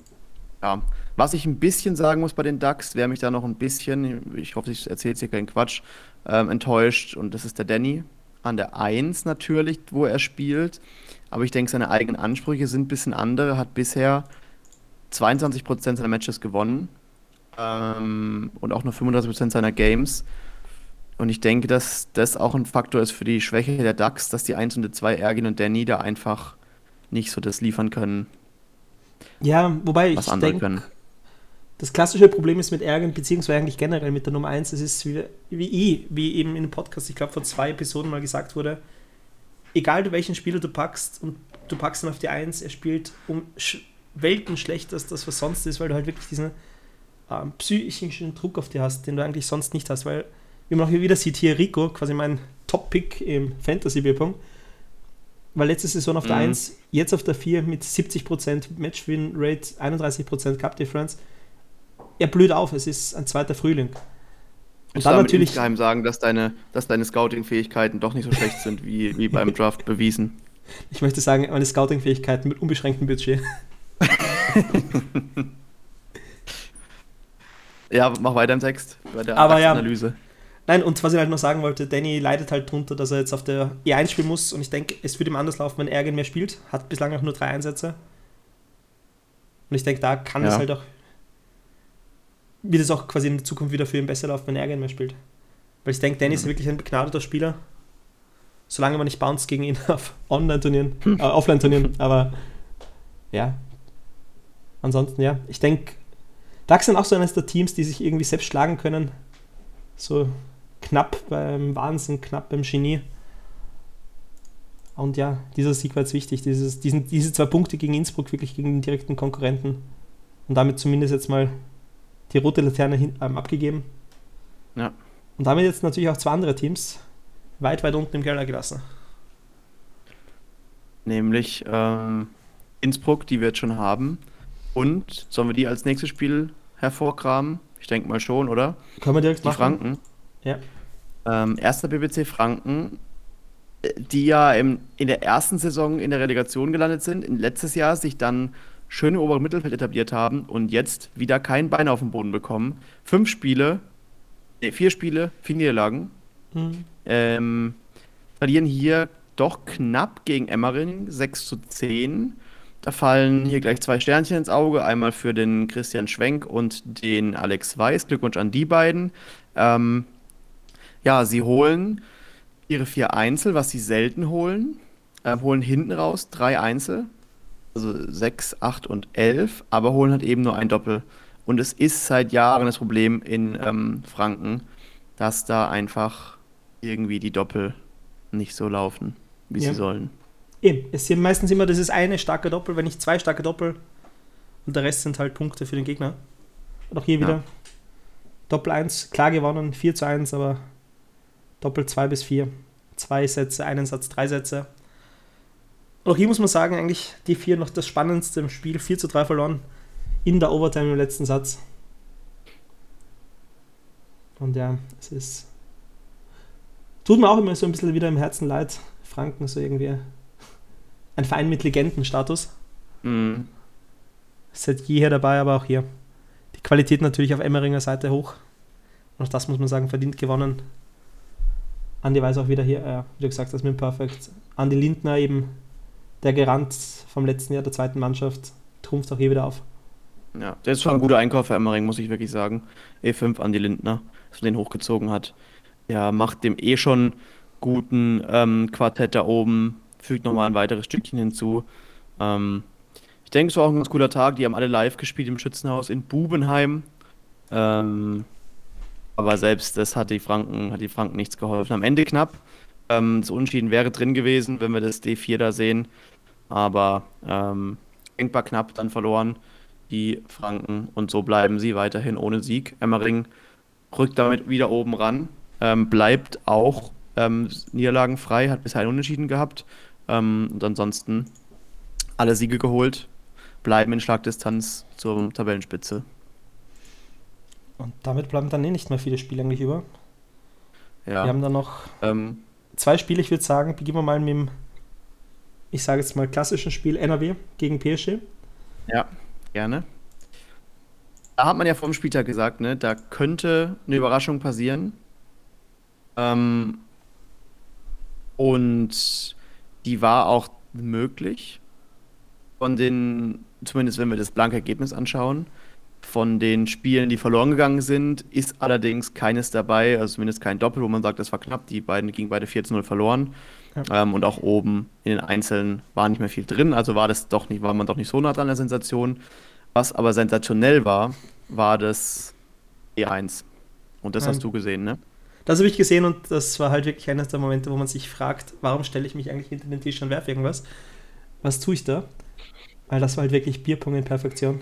ja, was ich ein bisschen sagen muss bei den Ducks, wer mich da noch ein bisschen, ich hoffe, ich erzähle jetzt hier keinen Quatsch, ähm, enttäuscht. Und das ist der Danny an der 1 natürlich, wo er spielt. Aber ich denke, seine eigenen Ansprüche sind ein bisschen andere. Hat bisher 22% seiner Matches gewonnen ähm, und auch nur 35% seiner Games. Und ich denke, dass das auch ein Faktor ist für die Schwäche der Ducks, dass die 1 und die 2, Ergin und Danny, da einfach nicht so das liefern können. Ja, wobei ich denke, das klassische Problem ist mit Ärgern, beziehungsweise eigentlich generell mit der Nummer 1, es ist wie, wie ich, wie eben in dem Podcast, ich glaube vor zwei Episoden mal gesagt wurde, egal welchen Spieler du packst und du packst ihn auf die 1, er spielt um Welten schlechter als das, was sonst ist, weil du halt wirklich diesen ähm, psychischen Druck auf dir hast, den du eigentlich sonst nicht hast, weil, wie man auch hier wieder sieht, hier Rico, quasi mein Top-Pick im Fantasy-Bierpong, weil letzte Saison auf der mhm. 1, jetzt auf der 4 mit 70% Match-Win-Rate, 31% Cup-Difference, er blüht auf, es ist ein zweiter Frühling. Und dann natürlich insgeheim sagen, dass deine, dass deine Scouting-Fähigkeiten doch nicht so schlecht sind wie, wie beim Draft bewiesen. Ich möchte sagen, meine Scouting-Fähigkeiten mit unbeschränktem Budget. ja, mach weiter im Text bei der Aber Analyse. Ja, nein, und was ich halt noch sagen wollte, Danny leidet halt drunter, dass er jetzt auf der E1 spielen muss und ich denke, es würde ihm anders laufen, wenn Ergen mehr spielt. Hat bislang auch nur drei Einsätze. Und ich denke, da kann ja. es halt auch wird es auch quasi in der Zukunft wieder für ihn besser laufen, wenn er mehr spielt. Weil ich denke, mhm. ist wirklich ein begnadeter Spieler. Solange man nicht bounce gegen ihn auf Online-Turnieren, äh, Offline-Turnieren, aber ja. Ansonsten, ja, ich denke, DAX sind auch so eines der Teams, die sich irgendwie selbst schlagen können. So knapp beim Wahnsinn, knapp beim Genie. Und ja, dieser Sieg war jetzt wichtig. Dieses, diesen, diese zwei Punkte gegen Innsbruck, wirklich gegen den direkten Konkurrenten. Und damit zumindest jetzt mal die rote Laterne hin, ähm, abgegeben. Ja. Und damit jetzt natürlich auch zwei andere Teams weit, weit unten im Keller gelassen. Nämlich ähm, Innsbruck, die wir jetzt schon haben. Und sollen wir die als nächstes Spiel hervorkramen? Ich denke mal schon, oder? Können wir direkt die machen. Franken. Ja. Ähm, erster BBC Franken, äh, die ja im, in der ersten Saison in der Relegation gelandet sind, in letztes Jahr sich dann schön im oberen Mittelfeld etabliert haben und jetzt wieder kein Bein auf den Boden bekommen. Fünf Spiele, nee, vier Spiele, vier Niederlagen. Mhm. Ähm, verlieren hier doch knapp gegen Emmering, 6 zu 10. Da fallen hier gleich zwei Sternchen ins Auge. Einmal für den Christian Schwenk und den Alex Weiß. Glückwunsch an die beiden. Ähm, ja, sie holen ihre vier Einzel, was sie selten holen. Äh, holen hinten raus drei Einzel also 6, 8 und 11, aber holen halt eben nur ein Doppel. Und es ist seit Jahren das Problem in ähm, Franken, dass da einfach irgendwie die Doppel nicht so laufen, wie ja. sie sollen. Eben, es sind meistens immer das ist eine starke Doppel, wenn nicht zwei starke Doppel und der Rest sind halt Punkte für den Gegner. Und auch hier ja. wieder Doppel 1, klar gewonnen, 4 zu 1, aber Doppel 2 bis 4. Zwei Sätze, einen Satz, drei Sätze. Auch hier muss man sagen, eigentlich die vier noch das Spannendste im Spiel. 4 zu 3 verloren in der Overtime im letzten Satz. Und ja, es ist. Tut mir auch immer so ein bisschen wieder im Herzen leid. Franken so irgendwie. Ein Verein mit Legendenstatus. Mhm. Seit jeher dabei, aber auch hier. Die Qualität natürlich auf Emmeringer Seite hoch. Und auch das muss man sagen, verdient gewonnen. Andi Weiß auch wieder hier, äh, wie du gesagt hast, mit Perfect. Andi Lindner eben der Garant vom letzten Jahr der zweiten Mannschaft trumpft auch hier wieder auf. Ja, das war ein guter Einkauf für Emmering, muss ich wirklich sagen. E5 an die Lindner, dass man den hochgezogen hat. Ja, macht dem eh schon guten ähm, Quartett da oben, fügt nochmal ein weiteres Stückchen hinzu. Ähm, ich denke, es war auch ein ganz cooler Tag. Die haben alle live gespielt im Schützenhaus in Bubenheim. Ähm, aber selbst das hat die Franken, hat die Franken nichts geholfen. Am Ende knapp. Ähm, das Unentschieden wäre drin gewesen, wenn wir das D4 da sehen. Aber ähm, denkbar knapp dann verloren die Franken und so bleiben sie weiterhin ohne Sieg. Emmering rückt damit wieder oben ran, ähm, bleibt auch ähm, niederlagenfrei, hat bisher einen Unentschieden gehabt ähm, und ansonsten alle Siege geholt, bleiben in Schlagdistanz zur Tabellenspitze. Und damit bleiben dann eh nicht mehr viele Spiele eigentlich über. Ja. Wir haben dann noch Ähm, zwei Spiele, ich würde sagen, beginnen wir mal mit dem, ich sage jetzt mal, klassischen Spiel NRW gegen PSG. ja, gerne. Da hat man ja vor dem Spieltag gesagt, ne, da könnte eine Überraschung passieren. Ähm, und die war auch möglich. Von den, zumindest wenn wir das blanke Ergebnis anschauen, von den Spielen, die verloren gegangen sind, ist allerdings keines dabei, also zumindest kein Doppel, wo man sagt, das war knapp. Die beiden gingen beide 4-0 verloren. Ja. Ähm, und auch oben in den Einzelnen war nicht mehr viel drin, also war das doch nicht, war man doch nicht so nah dran an der Sensation. Was aber sensationell war, war das E1. Und das Ähm, hast du gesehen, ne? Das habe ich gesehen und das war halt wirklich eines der Momente, wo man sich fragt, warum stelle ich mich eigentlich hinter den Tisch und werfe irgendwas? Was tue ich da? Weil das war halt wirklich Bierpong in Perfektion.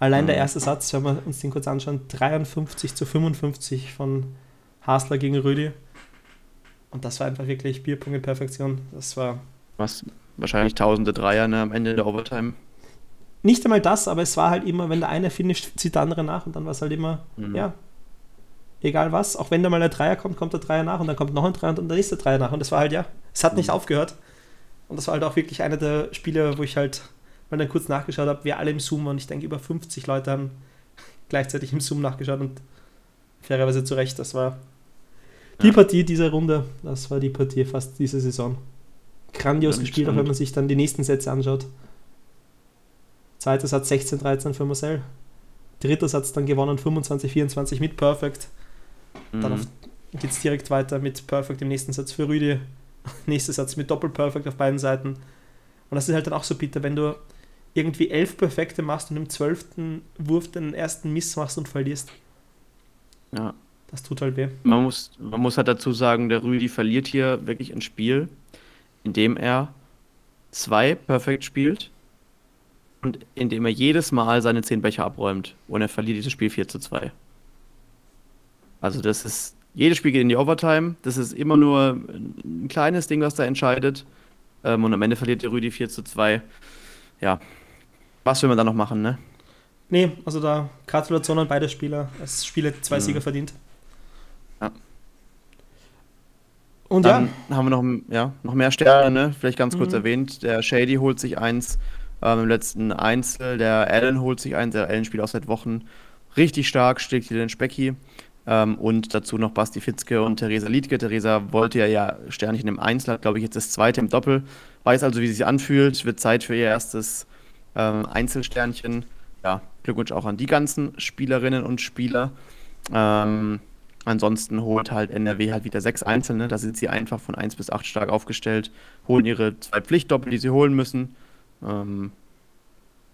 Allein der Mhm. erste Satz, wenn wir uns den kurz anschauen, 53 zu 55 von Hasler gegen Rüdi. Und das war einfach wirklich Bierpong in Perfektion. Das war Was wahrscheinlich tausende Dreier ne, am Ende der Overtime. nicht einmal das, aber es war halt immer, wenn der eine finisht, zieht der andere nach und dann war es halt immer, Mhm. ja, egal was, auch wenn da mal der Dreier kommt, kommt der Dreier nach und dann kommt noch ein Dreier und dann der nächste Dreier nach und das war halt, ja, es hat nicht Mhm. aufgehört und das war halt auch wirklich einer der Spiele, wo ich halt mal dann kurz nachgeschaut habe, wir alle im Zoom waren, ich denke über 50 Leute haben gleichzeitig im Zoom nachgeschaut und fairerweise zu Recht, das war die Ja. Partie dieser Runde, das war die Partie fast diese Saison. Grandios Ja, gespielt, auch wenn man sich dann die nächsten Sätze anschaut. Zweiter Satz 16-13 für Marcel. Dritter Satz dann gewonnen 25-24 mit Perfect. Dann Mhm. geht es direkt weiter mit Perfect im nächsten Satz für Rüdi. Nächster Satz mit Doppel-Perfect auf beiden Seiten. Und das ist halt dann auch so bitter, wenn du irgendwie elf Perfekte machst und im zwölften Wurf den ersten Miss machst und verlierst. Ja. Das tut halt weh. Man muss, man muss halt dazu sagen, der Rüdi verliert hier wirklich ein Spiel, indem er zwei Perfekt spielt und indem er jedes Mal seine zehn Becher abräumt und er verliert dieses Spiel 4 zu 2. Also das ist, jedes Spiel geht in die Overtime, das ist immer nur ein kleines Ding, was da entscheidet ähm, und am Ende verliert der Rüdi 4 zu 2. Ja, was will man da noch machen, ne? Nee, also da Gratulation an beide Spieler. Es Spiele zwei Mhm. Sieger verdient. Ja. Und Dann ja, haben wir noch, ja, noch mehr Sterne, ne? Vielleicht ganz kurz Mhm. erwähnt. Der Shady holt sich eins ähm, im letzten Einzel. Der Allen holt sich eins. Der Allen spielt auch seit Wochen richtig stark, schlägt hier den Specki. Ähm, und dazu noch Basti Fitzke und Theresa Liedke. Theresa wollte ja, ja Sternchen im Einzel, hat glaube ich jetzt das zweite im Doppel. Weiß also, wie sie sich anfühlt. Wird Zeit für ihr erstes ähm, Einzelsternchen. Ja, Glückwunsch auch an die ganzen Spielerinnen und Spieler. Ähm, ansonsten holt halt NRW halt wieder sechs Einzelne. Da sind sie einfach von 1 bis 8 stark aufgestellt. Holen ihre zwei Pflichtdoppel, die sie holen müssen. Ähm,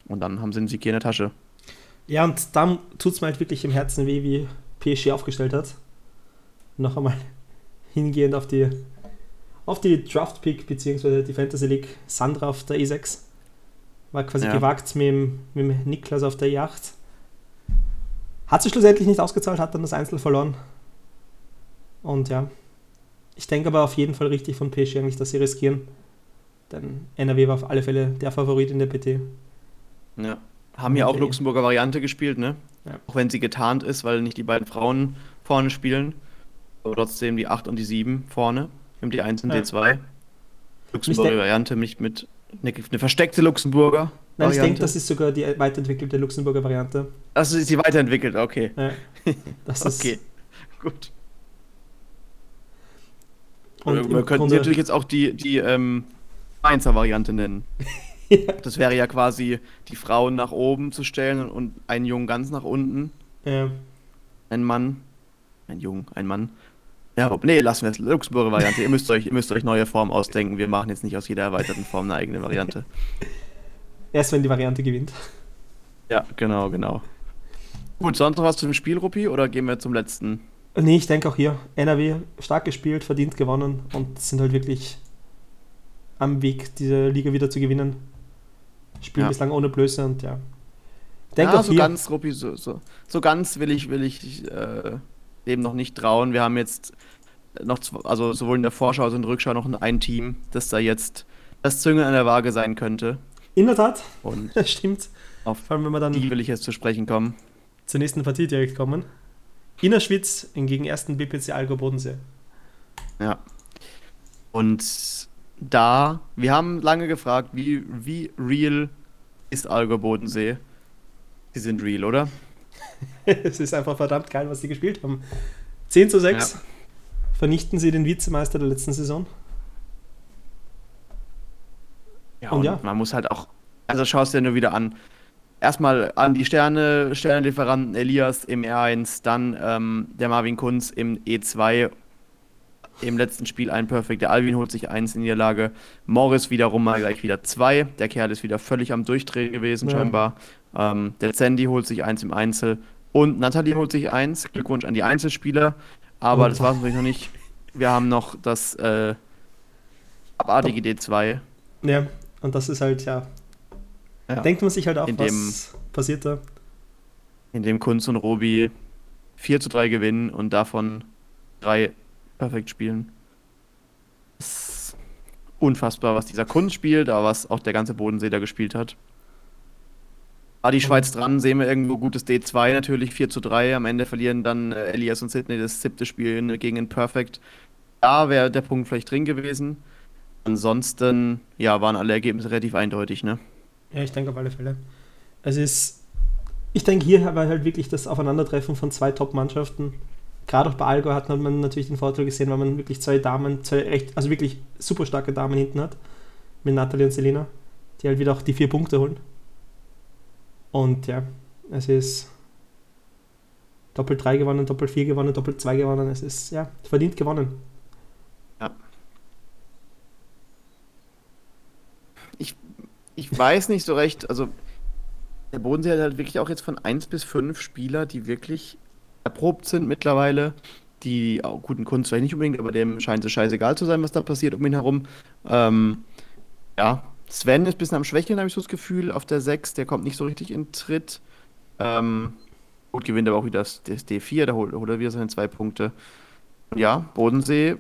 und dann haben sie einen Sieg hier in der Tasche. ja, und dann tut es mir halt wirklich im Herzen weh, wie PSG aufgestellt hat. Noch einmal hingehend auf die auf die Draft Pick bzw. die Fantasy League Sandra auf der E6. War quasi Ja. gewagt mit dem, mit dem Niklas auf der E8. Hat sich schlussendlich nicht ausgezahlt, hat dann das Einzel verloren. Und ja, ich denke aber auf jeden Fall richtig von PSG eigentlich, dass sie riskieren. Denn NRW war auf alle Fälle der Favorit in der PT. Ja. Haben hier auch Okay. Luxemburger Variante gespielt, ne? Ja. Auch wenn sie getarnt ist, weil nicht die beiden Frauen vorne spielen. Aber trotzdem die 8 und die 7 vorne. Im D1 und Ja. D2. Luxemburger denk- Variante, nicht mit. Eine, eine versteckte Luxemburger. Nein, ich denke, Variante. das ist sogar die weiterentwickelte Luxemburger Variante. Also ist sie weiterentwickelt, okay. Ja, das ist, Okay, gut. Und wir im könnten sie natürlich jetzt auch die, die ähm, Mainzer Variante nennen. Ja. Das wäre ja quasi die Frauen nach oben zu stellen und einen Jungen ganz nach unten. Ja. Ein Mann. Ein Jungen, ein Mann. Ja, nee, lassen wir es. Luxemburger Variante. ihr, müsst euch, ihr müsst euch neue Formen ausdenken. Wir machen jetzt nicht aus jeder erweiterten Form eine eigene Variante. Erst wenn die Variante gewinnt. Ja, genau, genau. Gut, sonst noch was zu dem Spiel, Ruppi, oder gehen wir zum letzten? Nee, ich denke auch hier. NRW stark gespielt, verdient gewonnen und sind halt wirklich am Weg, diese Liga wieder zu gewinnen. Spielen ja. bislang ohne Blöße und ja. Denk ja, so hier. ganz, Ruppi, so, so, so, ganz will ich, will ich äh, dem noch nicht trauen. Wir haben jetzt noch, also sowohl in der Vorschau als auch in der Rückschau noch ein Team, das da jetzt das Züngeln an der Waage sein könnte. In der Tat. Und das stimmt. Auf Vor allem, wenn wir dann die will ich jetzt zu sprechen kommen. Zur nächsten Partie direkt kommen. Innerschwitz gegen ersten BPC Algo Bodensee. Ja. Und da, wir haben lange gefragt, wie, wie real ist Algo Bodensee? Sie sind real, oder? es ist einfach verdammt geil, was sie gespielt haben. 10 zu 6 ja. vernichten sie den Vizemeister der letzten Saison. Ja, und, und ja. man muss halt auch, also schaust dir nur wieder an. Erstmal an die Sterne, Sternenlieferanten Elias im R1, dann ähm, der Marvin Kunz im E2 im letzten Spiel ein Perfect. Der Alvin holt sich eins in Niederlage. Morris wiederum mal gleich wieder zwei. Der Kerl ist wieder völlig am Durchdrehen gewesen, ja. scheinbar. Ähm, der Sandy holt sich eins im Einzel. Und Nathalie holt sich eins. Glückwunsch an die Einzelspieler. Aber oh. das war es natürlich noch nicht. Wir haben noch das äh, abartige D2. Ja, und das ist halt, ja. Ja. Denkt man sich halt auch, in was dem, passiert da? In dem Kunz und Robi 4 zu 3 gewinnen und davon drei perfekt spielen. Das ist unfassbar, was dieser Kunz spielt, aber was auch der ganze Bodensee da gespielt hat. War die Schweiz dran, sehen wir irgendwo gutes D2 natürlich, 4 zu 3. Am Ende verlieren dann äh, Elias und Sydney das siebte Spiel gegen ein Perfect. Da wäre der Punkt vielleicht drin gewesen. Ansonsten, ja, waren alle Ergebnisse relativ eindeutig, ne? Ja, ich denke auf alle Fälle. Es ist, ich denke, hier war halt wirklich das Aufeinandertreffen von zwei Top-Mannschaften. Gerade auch bei Algo hat man natürlich den Vorteil gesehen, weil man wirklich zwei Damen, zwei recht, also wirklich super starke Damen hinten hat. Mit Natalie und Selena, die halt wieder auch die vier Punkte holen. Und ja, es ist Doppel 3 gewonnen, Doppel 4 gewonnen, Doppel 2 gewonnen. Es ist ja verdient gewonnen. Ja. Ich, ich weiß nicht so recht, also der Bodensee hat halt wirklich auch jetzt von 1 bis 5 Spieler, die wirklich erprobt sind mittlerweile, die auch guten Kunst vielleicht nicht unbedingt, aber dem scheint es scheißegal zu sein, was da passiert um ihn herum. Ähm, ja, Sven ist ein bisschen am Schwächeln, habe ich so das Gefühl, auf der 6. Der kommt nicht so richtig in Tritt. Ähm, gut, gewinnt aber auch wieder das, das D4, da holt, holt er wieder seine zwei Punkte. Und ja, Bodensee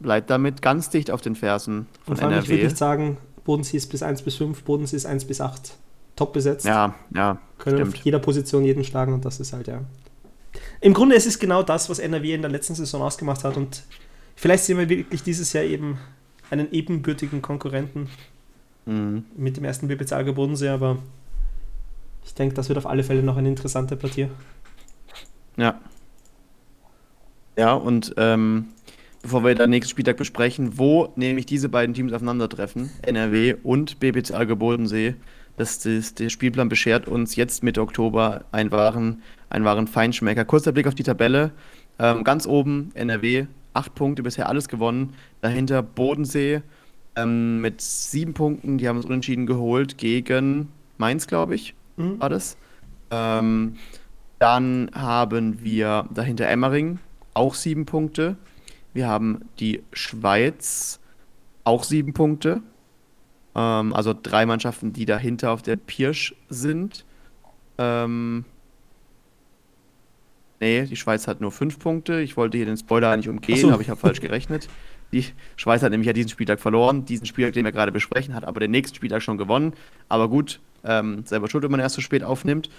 bleibt damit ganz dicht auf den Fersen von Und vor allem, NRW. Ich würde nicht sagen, Bodensee ist bis 1 bis 5, Bodensee ist 1 bis 8 top besetzt. Ja, ja. Können stimmt. auf jeder Position jeden schlagen und das ist halt ja. Im Grunde ist es genau das, was NRW in der letzten Saison ausgemacht hat und vielleicht sehen wir wirklich dieses Jahr eben einen ebenbürtigen Konkurrenten mhm. mit dem ersten BPC Alger Bodensee, aber ich denke, das wird auf alle Fälle noch eine interessante Partie. Ja. Ja, und ähm, bevor wir den nächsten Spieltag besprechen, wo nämlich diese beiden Teams aufeinandertreffen, NRW und BPC Alger Bodensee, das, das, der Spielplan beschert uns jetzt Mitte Oktober einen wahren, einen wahren Feinschmecker. Kurzer Blick auf die Tabelle. Ähm, ganz oben NRW, acht Punkte, bisher alles gewonnen. Dahinter Bodensee ähm, mit sieben Punkten, die haben uns unentschieden geholt gegen Mainz, glaube ich, mhm. war das. Ähm, dann haben wir dahinter Emmering, auch sieben Punkte. Wir haben die Schweiz, auch sieben Punkte. Ähm, also drei Mannschaften, die dahinter auf der Pirsch sind. Ähm, nee, die Schweiz hat nur fünf Punkte. Ich wollte hier den Spoiler eigentlich umgehen, so. aber ich habe falsch gerechnet. Die Schweiz hat nämlich ja diesen Spieltag verloren, diesen Spieltag, den wir gerade besprechen, hat aber den nächsten Spieltag schon gewonnen. Aber gut, ähm, selber schuld, wenn man erst so spät aufnimmt.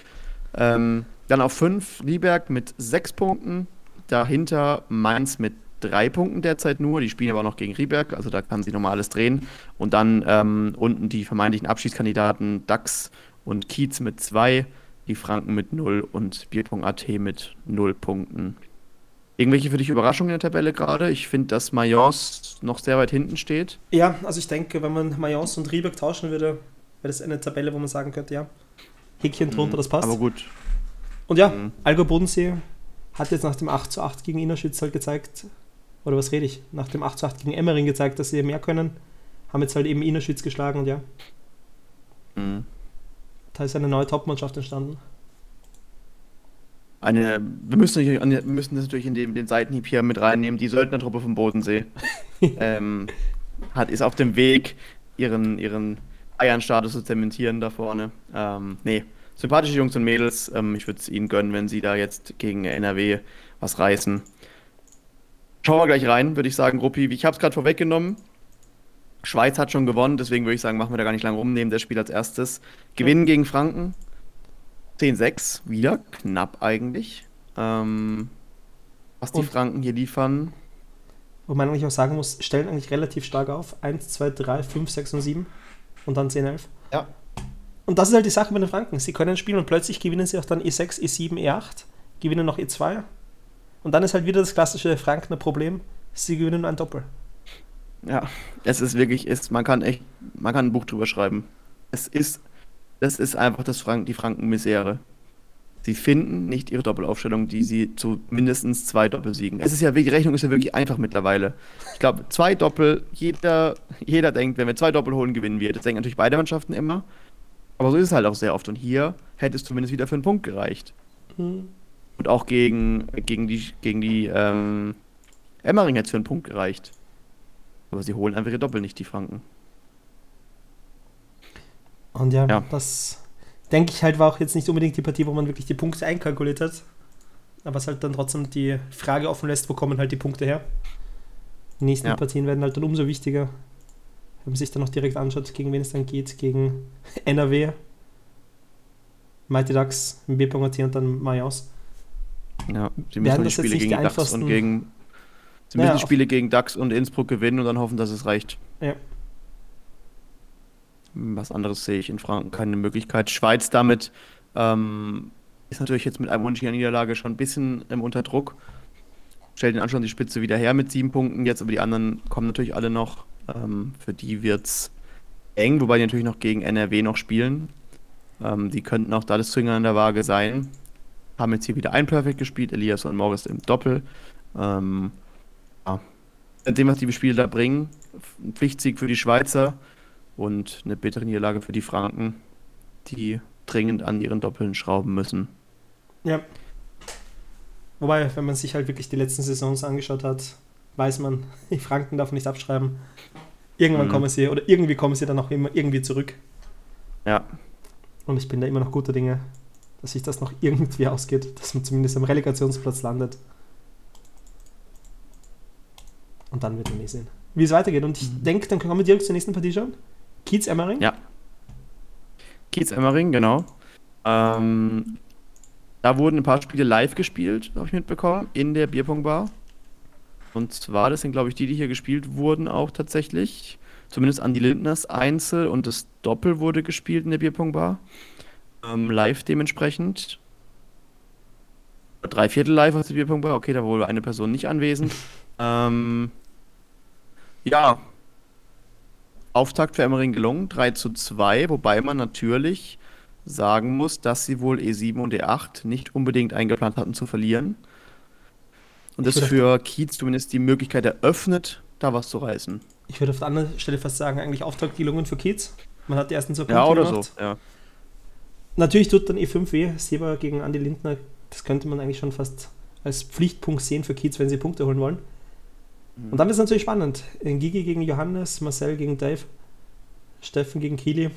Ähm, dann auf 5 Lieberg mit 6 Punkten. Dahinter Mainz mit 3 Punkten derzeit nur. Die spielen aber noch gegen Rieberg, also da kann sich nochmal alles drehen. Und dann ähm, unten die vermeintlichen Abschiedskandidaten DAX und Kiez mit 2, die Franken mit 0 und Bier.at mit 0 Punkten. Irgendwelche für dich Überraschungen in der Tabelle gerade? Ich finde, dass Mayence noch sehr weit hinten steht. Ja, also ich denke, wenn man Mayence und Rieberg tauschen würde, wäre das eine Tabelle, wo man sagen könnte, ja, Häkchen drunter, das passt. Aber gut. Und ja, Mhm. Algo Bodensee hat jetzt nach dem 8 zu 8 gegen Innerschütz halt gezeigt, oder was rede ich, nach dem 8 zu 8 gegen Emmering gezeigt, dass sie mehr können. Haben jetzt halt eben Innerschütz geschlagen und ja, Mhm. da ist eine neue Topmannschaft entstanden. Eine, wir müssen, wir müssen das natürlich in den, den Seitenhieb hier mit reinnehmen. Die Söldnertruppe vom Bodensee ähm, hat, ist auf dem Weg, ihren, ihren Bayern-Status zu zementieren da vorne. Ähm, nee, sympathische Jungs und Mädels. Ähm, ich würde es ihnen gönnen, wenn sie da jetzt gegen NRW was reißen. Schauen wir gleich rein, würde ich sagen, Ruppi. Ich habe es gerade vorweggenommen. Schweiz hat schon gewonnen, deswegen würde ich sagen, machen wir da gar nicht lange rum. Nehmen das Spiel als erstes. Gewinnen gegen Franken. 10-6, wieder knapp eigentlich. Ähm, was die Und- Franken hier liefern. Wo man eigentlich auch sagen muss, stellen eigentlich relativ stark auf. 1, 2, 3, 5, 6 und 7 und dann 10, 11. Ja. Und das ist halt die Sache mit den Franken. Sie können spielen und plötzlich gewinnen sie auch dann E6, E7, E8, gewinnen noch E2. Und dann ist halt wieder das klassische Frankener Problem, sie gewinnen ein Doppel. Ja, es ist wirklich, ist, man kann echt, man kann ein Buch drüber schreiben. Es ist, das ist einfach das Frank, die Franken-Misere. Sie finden nicht ihre Doppelaufstellung, die sie zu mindestens zwei Doppelsiegen. Es ist ja, die Rechnung ist ja wirklich einfach mittlerweile. Ich glaube, zwei Doppel, jeder, jeder denkt, wenn wir zwei Doppel holen, gewinnen wir. Das denken natürlich beide Mannschaften immer. Aber so ist es halt auch sehr oft. Und hier hätte es zumindest wieder für einen Punkt gereicht. Hm. Und auch gegen, gegen die, gegen die ähm, Emmering hätte es für einen Punkt gereicht. Aber sie holen einfach ihr Doppel nicht, die Franken. Und ja, Ja. das denke ich halt war auch jetzt nicht unbedingt die Partie, wo man wirklich die Punkte einkalkuliert hat. Aber es halt dann trotzdem die Frage offen lässt, wo kommen halt die Punkte her. Die nächsten Ja. Partien werden halt dann umso wichtiger. Wenn man sich dann noch direkt anschaut, gegen wen es dann geht, gegen NRW, Mighty Ducks, BPOT und dann Mayos. Ja, sie müssen die Spiele gegen die DAX einfachsten- und gegen. Sie müssen auf- Spiele gegen DAX und Innsbruck gewinnen und dann hoffen, dass es reicht. Ja. Was anderes sehe ich in Franken keine Möglichkeit. Schweiz damit ähm, ist natürlich jetzt mit einem unentschiedenen Niederlage schon ein bisschen im Unterdruck. Stellt den Anschluss die Spitze wieder her mit sieben Punkten jetzt, aber die anderen kommen natürlich alle noch. Ähm, für die wird es eng, wobei die natürlich noch gegen NRW noch spielen. Ähm, die könnten auch da das Zwinger an der Waage sein. Haben jetzt hier wieder ein Perfect gespielt, Elias und Morris im Doppel. Ähm, ja. Dem, was die Spiele da bringen, ein Pflichtsieg für die Schweizer und eine bittere Niederlage für die Franken, die dringend an ihren Doppeln schrauben müssen. Ja. Wobei, wenn man sich halt wirklich die letzten Saisons angeschaut hat, weiß man, die Franken darf nicht abschreiben. Irgendwann Mhm. kommen sie, oder irgendwie kommen sie dann auch immer irgendwie zurück. Ja, Und ich bin da immer noch guter Dinge, dass sich das noch irgendwie ausgeht, dass man zumindest am Relegationsplatz landet. Und dann wird man eh sehen, wie es weitergeht. Und ich Mhm. denke, dann kommen wir direkt zur nächsten Partie schon. Kiez Emmering. Ja. Kiez Emmering, genau. Ähm, da wurden ein paar Spiele live gespielt, habe ich mitbekommen, in der Bierpongbar. Und zwar, das sind, glaube ich, die, die hier gespielt wurden, auch tatsächlich. Zumindest Andi Lindners Einzel und das Doppel wurde gespielt in der Bierpongbar. Ähm, live dementsprechend. Drei Viertel live aus der Bierpongbar. Okay, da war wohl eine Person nicht anwesend. ähm, ja, Auftakt für Emmering gelungen, 3 zu 2, wobei man natürlich sagen muss, dass sie wohl E7 und E8 nicht unbedingt eingeplant hatten zu verlieren. Und das für Kiez zumindest die Möglichkeit eröffnet, da was zu reißen. Ich würde auf der anderen Stelle fast sagen, eigentlich Auftakt gelungen für Kiez. Man hat die ersten zwei Ja, Punkte oder gemacht. so. Ja. Natürlich tut dann E5 weh. Sieber gegen Andi Lindner, das könnte man eigentlich schon fast als Pflichtpunkt sehen für Kiez, wenn sie Punkte holen wollen. Und dann wird es natürlich spannend. Gigi gegen Johannes, Marcel gegen Dave, Steffen gegen Kili.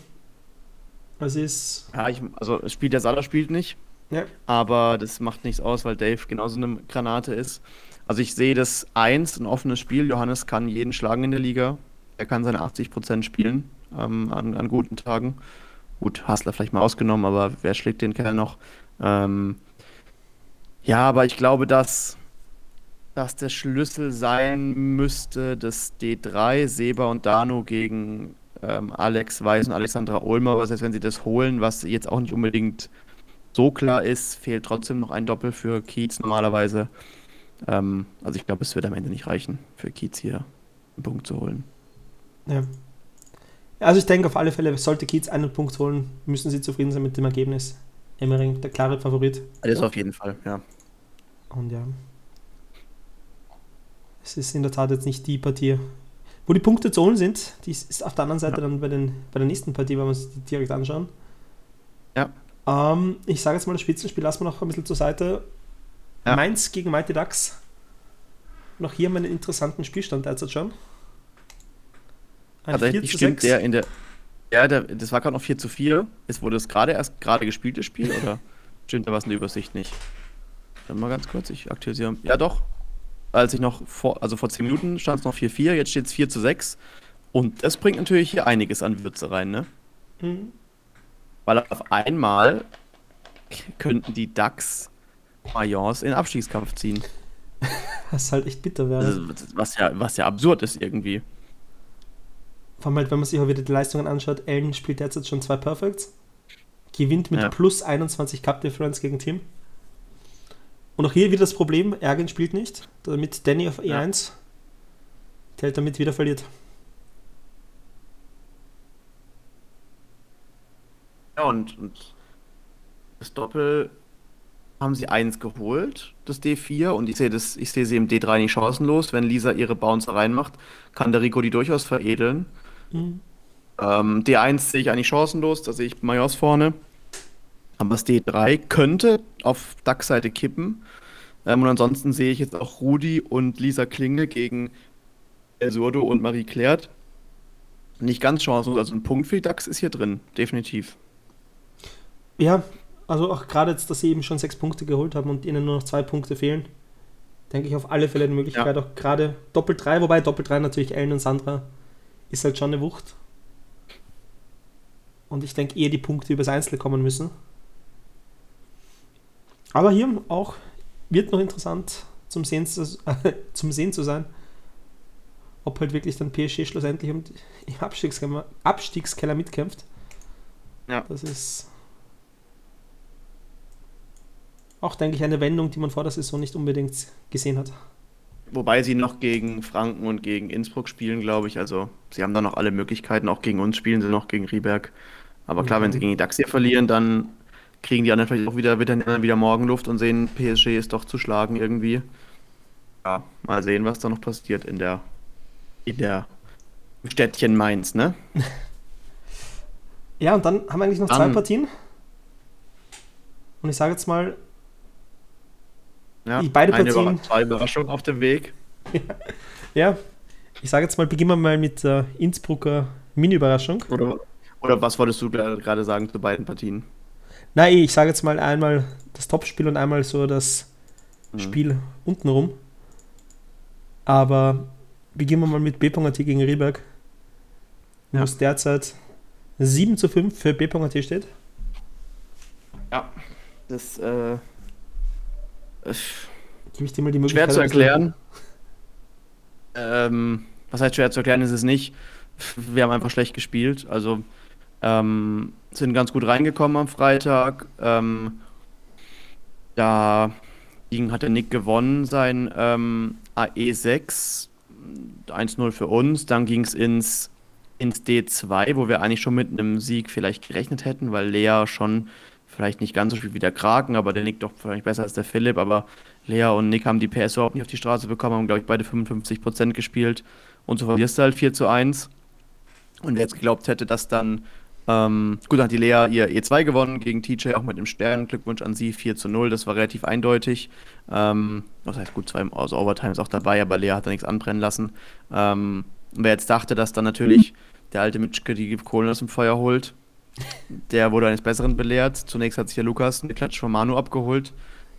Also ist. Ja, ich, also spielt der Salah spielt nicht, Ja, aber das macht nichts aus, weil Dave genauso eine Granate ist. Also ich sehe das eins, ein offenes Spiel. Johannes kann jeden schlagen in der Liga. Er kann seine 80% spielen ähm, an, an guten Tagen. Gut, Hassler vielleicht mal ausgenommen, aber wer schlägt den Kerl noch? Ähm, ja, aber ich glaube, dass, dass der Schlüssel sein müsste, dass D3, Seba und Dano gegen ähm, Alex Weiß und Alexandra Ulmer, aber selbst wenn sie das holen, was jetzt auch nicht unbedingt so klar ist, fehlt trotzdem noch ein Doppel für Kiez normalerweise. Ähm, also ich glaube, es wird am Ende nicht reichen, für Kiez hier einen Punkt zu holen. ja. Also ich denke auf alle Fälle, sollte Kiez einen Punkt holen, müssen sie zufrieden sein mit dem Ergebnis. Emmering, der klare Favorit. Das auf jeden Fall, ja. Und ja. Es ist in der Tat jetzt nicht die Partie. Wo die Punkte zu holen sind, die ist auf der anderen Seite ja. dann bei, den, bei der nächsten Partie, wenn wir uns die direkt anschauen. Ja. Ähm, ich sage jetzt mal, das Spitzenspiel lassen wir noch ein bisschen zur Seite. Ja. Mainz gegen Mighty Ducks. Noch hier meinen interessanten Spielstand derzeit schon. Tatsächlich stimmt 6. der in der. Ja, der, das war gerade noch 4 zu 4. Ist, wurde das gerade erst gerade gespielt, das Spiel, oder stimmt da was in der Übersicht nicht? Dann mal ganz kurz, ich aktualisiere. Ja, doch. Als ich noch vor, also vor 10 Minuten stand es noch 4-4, jetzt steht es 4 zu 6. Und das bringt natürlich hier einiges an Würze rein, ne? Mhm. Weil auf einmal könnten die Ducks Mayence in den Abstiegskampf ziehen. Was halt echt bitter wäre. Was ja, was ja absurd ist irgendwie. Vor allem halt, wenn man sich auch wieder die Leistungen anschaut, Allen spielt derzeit schon zwei Perfects, gewinnt mit ja. plus 21 Cup Difference gegen Team. Und auch hier wieder das Problem, Ergen spielt nicht, damit Danny auf E1 ja. damit wieder verliert. Ja, und, und das Doppel haben sie eins geholt, das D4, und ich sehe das, ich sehe sie im D3 nicht chancenlos. Wenn Lisa ihre Bouncer reinmacht, kann der Rico die durchaus veredeln. Mhm. Ähm, D1 sehe ich eigentlich chancenlos, da sehe ich Majors vorne. Aber das D3 könnte auf DAX-Seite kippen. Ähm, und ansonsten sehe ich jetzt auch Rudi und Lisa Klinge gegen El Surdo und Marie Claire. Nicht ganz chancenlos, also ein Punkt für die DAX ist hier drin, definitiv. Ja, also auch gerade jetzt, dass sie eben schon sechs Punkte geholt haben und ihnen nur noch zwei Punkte fehlen, denke ich auf alle Fälle die Möglichkeit, ja. auch gerade Doppel 3, wobei Doppel 3 natürlich Ellen und Sandra ist halt schon eine Wucht. Und ich denke eher die Punkte übers Einzel kommen müssen. Aber hier auch wird noch interessant zum Sehen zu, äh, zum Sehen zu sein, ob halt wirklich dann PSG schlussendlich im Abstiegskeller, Abstiegskeller mitkämpft. Ja. Das ist auch, denke ich, eine Wendung, die man vor der Saison nicht unbedingt gesehen hat. Wobei sie noch gegen Franken und gegen Innsbruck spielen, glaube ich. Also sie haben da noch alle Möglichkeiten. Auch gegen uns spielen sie noch gegen Rieberg. Aber klar, mhm. wenn sie gegen die DAX hier verlieren, dann kriegen die anderen vielleicht auch wieder, wieder, wieder Morgenluft und sehen, PSG ist doch zu schlagen irgendwie. Ja, mal sehen, was da noch passiert in der, in der Städtchen Mainz, ne? ja, und dann haben wir eigentlich noch dann, zwei Partien. Und ich sage jetzt mal, ja, die beide eine Partien. zwei Überraschungen auf dem Weg. ja, ich sage jetzt mal, beginnen wir mal mit der Innsbrucker Mini-Überraschung. Oder, oder was wolltest du gerade sagen zu beiden Partien? Nein, ich sage jetzt mal einmal das Topspiel und einmal so das mhm. Spiel untenrum. Aber beginnen wir mal mit B.AT gegen Rieberg. Wo ja. es derzeit 7 zu 5 für B.AT steht. Ja, das äh, Gebe ich dir mal die Möglichkeit. Schwer zu erklären. Ähm, was heißt schwer zu erklären, ist es nicht. Wir haben einfach schlecht gespielt. Also ähm, sind ganz gut reingekommen am Freitag. Ähm, da hat der Nick gewonnen, sein ähm, AE6. 1-0 für uns. Dann ging es ins, ins D2, wo wir eigentlich schon mit einem Sieg vielleicht gerechnet hätten, weil Lea schon vielleicht nicht ganz so viel wie der Kraken, aber der Nick doch vielleicht besser als der Philipp. Aber Lea und Nick haben die PS überhaupt nicht auf die Straße bekommen, haben, glaube ich, beide 55% gespielt. Und so verlierst du halt 4 zu 1. Und wer jetzt geglaubt hätte, dass dann, ähm, gut, dann hat die Lea ihr E2 gewonnen gegen TJ, auch mit dem Stern. Glückwunsch an sie, 4 zu 0, das war relativ eindeutig. Ähm, das heißt, gut, zwei also Overtime ist auch dabei, aber Lea hat da nichts anbrennen lassen. Ähm, wer jetzt dachte, dass dann natürlich der alte Mitschke die Kohlen aus dem Feuer holt, der wurde eines Besseren belehrt. Zunächst hat sich der Lukas eine Klatsch von Manu abgeholt,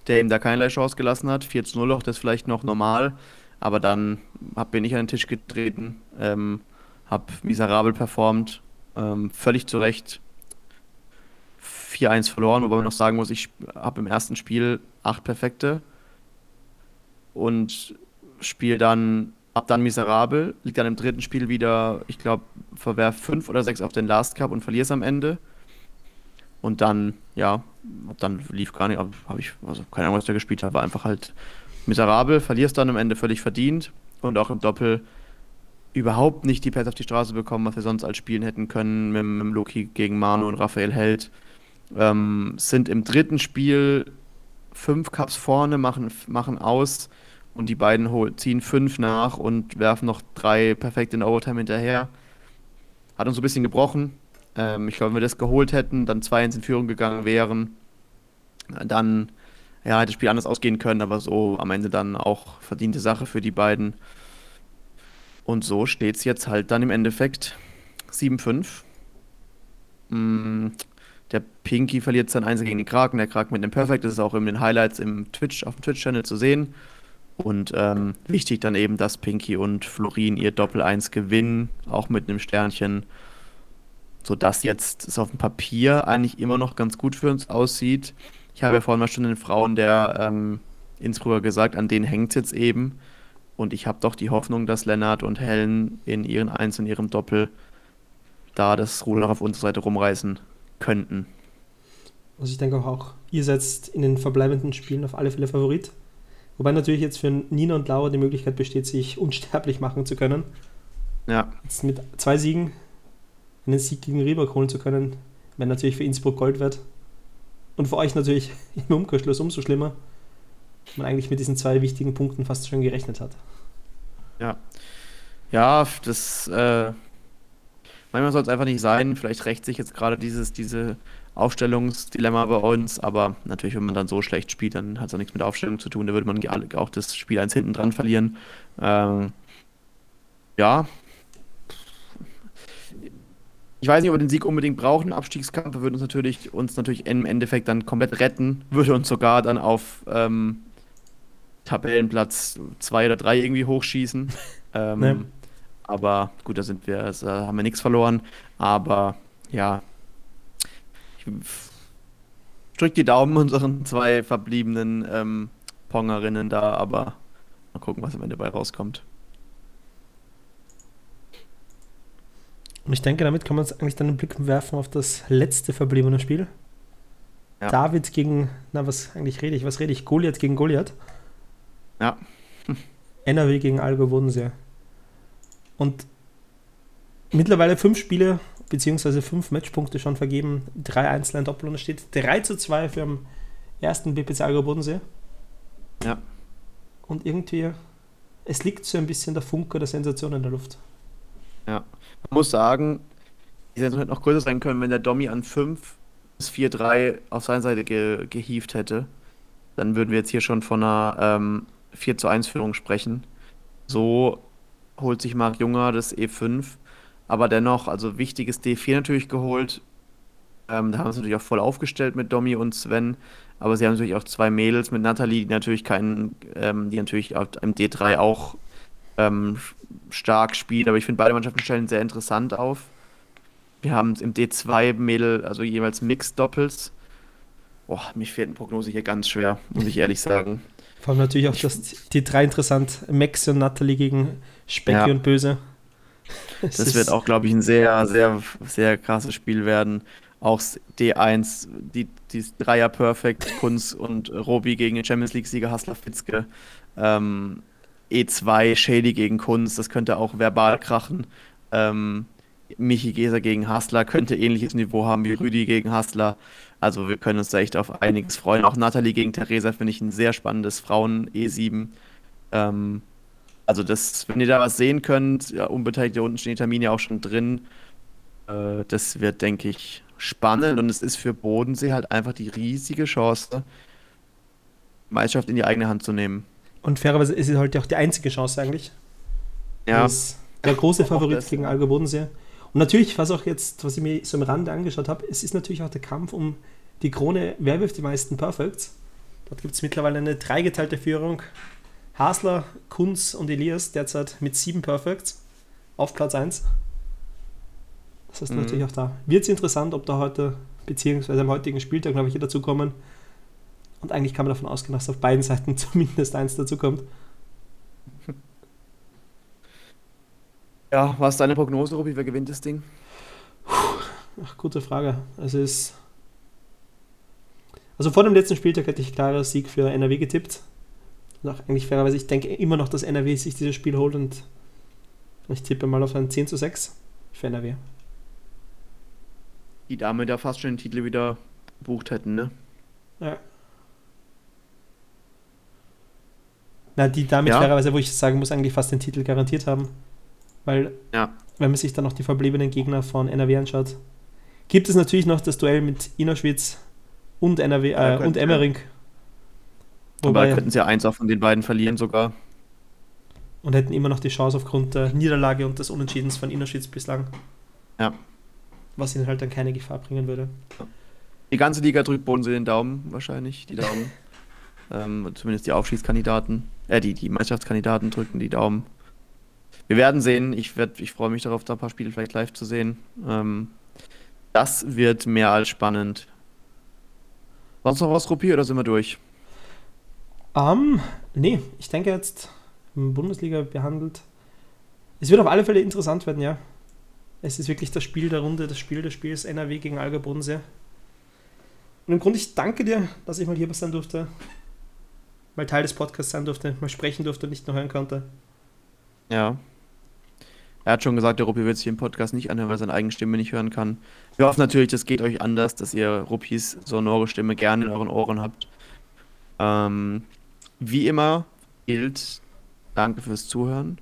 der ihm da keinerlei Chance gelassen hat. 4 zu 0 auch, das ist vielleicht noch normal. Aber dann hab bin ich an den Tisch getreten, ähm, hab miserabel performt, ähm, völlig zu Recht 4-1 verloren, wobei man noch sagen muss, ich habe im ersten Spiel acht Perfekte und spiele dann ab dann miserabel, liegt dann im dritten Spiel wieder, ich glaube, verwerf fünf oder sechs auf den Last Cup und verlier's am Ende. Und dann, ja, dann lief gar nicht, habe ich, also keine Ahnung, was der gespielt hat, war einfach halt miserabel, verlierst dann am Ende völlig verdient und auch im Doppel überhaupt nicht die Pässe auf die Straße bekommen, was wir sonst als spielen hätten können mit, mit Loki gegen Manu und Raphael Held. Ähm, sind im dritten Spiel fünf Cups vorne, machen, machen aus und die beiden ziehen fünf nach und werfen noch drei perfekt in Overtime hinterher. Hat uns so ein bisschen gebrochen. Ähm, ich glaube, wenn wir das geholt hätten, dann 2-1 in Führung gegangen wären, dann ja, hätte das Spiel anders ausgehen können, aber so am Ende dann auch verdiente Sache für die beiden. Und so steht es jetzt halt dann im Endeffekt 7-5. Mm, der Pinky verliert sein Einzel gegen den Kraken, der Kraken mit einem Perfect, das ist auch in den Highlights im Twitch, auf dem Twitch-Channel zu sehen. Und ähm, wichtig dann eben, dass Pinky und Florin ihr Doppel-1 gewinnen, auch mit einem Sternchen, sodass jetzt es auf dem Papier eigentlich immer noch ganz gut für uns aussieht. Ich habe ja vorhin mal schon den Frauen der ähm, Innsbrucker gesagt, an denen hängt es jetzt eben. Und ich habe doch die Hoffnung, dass Lennart und Helen in ihren Eins und ihrem Doppel da das Ruder auf unsere Seite rumreißen könnten. Also ich denke auch, ihr seid in den verbleibenden Spielen auf alle Fälle Favorit. Wobei natürlich jetzt für Nina und Laura die Möglichkeit besteht, sich unsterblich machen zu können. Ja. Jetzt mit zwei Siegen einen Sieg gegen Rieberg holen zu können, wenn natürlich für Innsbruck Gold wird. Und für euch natürlich im Umkehrschluss umso schlimmer, man eigentlich mit diesen zwei wichtigen Punkten fast schon gerechnet hat. Ja. Ja, das äh, manchmal soll es einfach nicht sein. Vielleicht rächt sich jetzt gerade dieses, diese Aufstellungsdilemma bei uns, aber natürlich, wenn man dann so schlecht spielt, dann hat es auch nichts mit Aufstellung zu tun. Da würde man auch das Spiel eins hinten dran verlieren. Ähm, ja. Ich weiß nicht, ob wir den Sieg unbedingt brauchen. Abstiegskampf würde uns natürlich, uns natürlich im Endeffekt dann komplett retten, würde uns sogar dann auf ähm, Tabellenplatz 2 oder 3 irgendwie hochschießen. Ähm, nee. Aber gut, da sind wir, also, haben wir nichts verloren. Aber ja, ich drücke die Daumen unseren zwei verbliebenen ähm, Pongerinnen da, aber mal gucken, was am Ende dabei rauskommt. Und ich denke, damit kann man eigentlich dann einen Blick werfen auf das letzte verbliebene Spiel. Ja. David gegen, na, was eigentlich rede ich? Was rede ich? Goliath gegen Goliath. Ja. NRW gegen Algo Bodensee. Und mittlerweile fünf Spiele beziehungsweise fünf Matchpunkte schon vergeben, drei einzelne Doppel und es steht 3 zu 2 für den ersten BPC Algo Bodensee. Ja. Und irgendwie, es liegt so ein bisschen der Funke der Sensation in der Luft. Ja, man muss sagen, die Sensation hätte noch größer sein können, wenn der Domi an 5 bis 4-3 auf seiner Seite ge gehievt hätte. Dann würden wir jetzt hier schon von einer ähm, 4 zu 1 Führung sprechen. So holt sich Marc Junger das E5, aber dennoch, also wichtiges D4 natürlich geholt. Ähm, da haben sie natürlich auch voll aufgestellt mit Domi und Sven, aber sie haben natürlich auch zwei Mädels mit Nathalie, die natürlich keinen, ähm, die natürlich im D3 auch ähm, stark spielen, aber ich finde beide Mannschaften stellen sehr interessant auf. Wir haben im D2 Mädel, also jeweils Mix-Doppels. Boah, mir fehlt eine Prognose hier ganz schwer, muss ich ehrlich sagen. Vor allem natürlich auch das, die drei interessant, Max und Natalie gegen Specki ja. und Böse. Das, das wird auch, glaube ich, ein sehr, sehr, sehr krasses Spiel werden. Auch D1, die, die Dreier Perfect, Kunz und Robi gegen den Champions League-Sieger Hassler Fitzke. Ähm, E2, Shady gegen Kunz, das könnte auch verbal krachen. Ähm, Michi Geser gegen Hassler könnte ähnliches Niveau haben wie Rüdi gegen Hassler. Also wir können uns da echt auf einiges freuen. Auch Nathalie gegen Theresa finde ich ein sehr spannendes Frauen-E7. Ähm, also das, wenn ihr da was sehen könnt, ja, unbeteiligt, da unten stehen die Termine auch schon drin. Äh, das wird, denke ich, spannend und es ist für Bodensee halt einfach die riesige Chance, Meisterschaft in die eigene Hand zu nehmen. Und fairerweise ist es halt auch die einzige Chance eigentlich. Ja. der große Favorit gegen Algo Bodensee. Und natürlich, was auch jetzt, was ich mir so am Rande angeschaut habe, es ist natürlich auch der Kampf um die Krone, wer wirft die meisten Perfects. Dort gibt es mittlerweile eine dreigeteilte Führung. Hasler, Kunz und Elias derzeit mit sieben Perfects auf Platz 1. Das heißt mhm. natürlich auch da. Wird es interessant, ob da heute, beziehungsweise am heutigen Spieltag, glaube ich, hier dazukommen. Und eigentlich kann man davon ausgehen, dass auf beiden Seiten zumindest eins dazukommt. Ja, was ist deine Prognose, Rubi? Wer gewinnt das Ding? Ach, gute Frage. Also ist. Also vor dem letzten Spieltag hätte ich klarer Sieg für NRW getippt. Und auch eigentlich fairerweise, ich denke immer noch, dass NRW sich dieses Spiel holt und Ich tippe mal auf ein 10 zu 6 für NRW. Die Dame da fast schon den Titel wieder gebucht hätten, ne? Ja. Na, die damit Ja. fairerweise, wo ich sagen muss, eigentlich fast den Titel garantiert haben. Weil, Ja. wenn man sich dann noch die verbliebenen Gegner von NRW anschaut, gibt es natürlich noch das Duell mit Innerschwitz und NRW Ja, äh, könnte- und Emmering. Aber Wobei, könnten sie ja eins auch von den beiden verlieren sogar. und hätten immer noch die Chance aufgrund der Niederlage und des Unentschiedens von Innerschwitz bislang. Ja. Was ihnen halt dann keine Gefahr bringen würde. Die ganze Liga drückt Boden sie den Daumen, wahrscheinlich, die Daumen. ähm, zumindest die Aufstiegskandidaten, äh, die, die Meisterschaftskandidaten drücken die Daumen. Wir werden sehen. Ich, werd, ich freue mich darauf, da ein paar Spiele vielleicht live zu sehen. Ähm, das wird mehr als spannend. Sonst noch was, Ruppi, oder sind wir durch? Ähm, nee, ich denke jetzt Bundesliga behandelt. Es wird auf alle Fälle interessant werden, ja. Es ist wirklich das Spiel der Runde, das Spiel des Spiels NRW gegen Alga Bodensee. Und im Grunde, ich danke dir, dass ich mal hier sein durfte. Mal Teil des Podcasts sein durfte, mal sprechen durfte und nicht nur hören konnte. Ja. Er hat schon gesagt, der Ruppi wird sich im Podcast nicht anhören, weil er seine eigene Stimme nicht hören kann. Wir hoffen natürlich, das geht euch anders, dass ihr Ruppis sonore Stimme gerne in euren Ohren habt. Ähm, wie immer gilt, danke fürs Zuhören.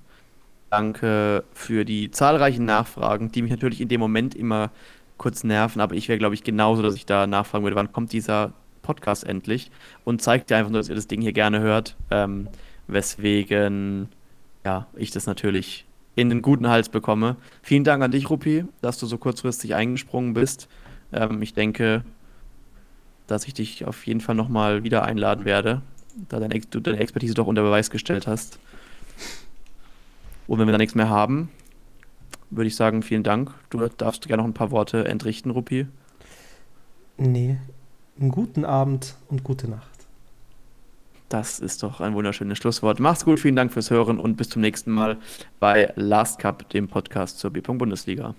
Danke für die zahlreichen Nachfragen, die mich natürlich in dem Moment immer kurz nerven, aber ich wäre, glaube ich, genauso, dass ich da nachfragen würde, wann kommt dieser Podcast endlich? Und zeigt dir einfach nur, dass ihr das Ding hier gerne hört. Ähm, weswegen ja, ich das natürlich in den guten Hals bekomme. Vielen Dank an dich, Rupi, dass du so kurzfristig eingesprungen bist. Ähm, ich denke, dass ich dich auf jeden Fall nochmal wieder einladen werde, da deine, du deine Expertise doch unter Beweis gestellt hast. Und wenn wir da nichts mehr haben, würde ich sagen, vielen Dank. Du darfst gerne noch ein paar Worte entrichten, Rupi. Nee, einen guten Abend und gute Nacht. Das ist doch ein wunderschönes Schlusswort. Mach's gut, vielen Dank fürs Hören und bis zum nächsten Mal bei Last Cup, dem Podcast zur B-Punkt Bundesliga.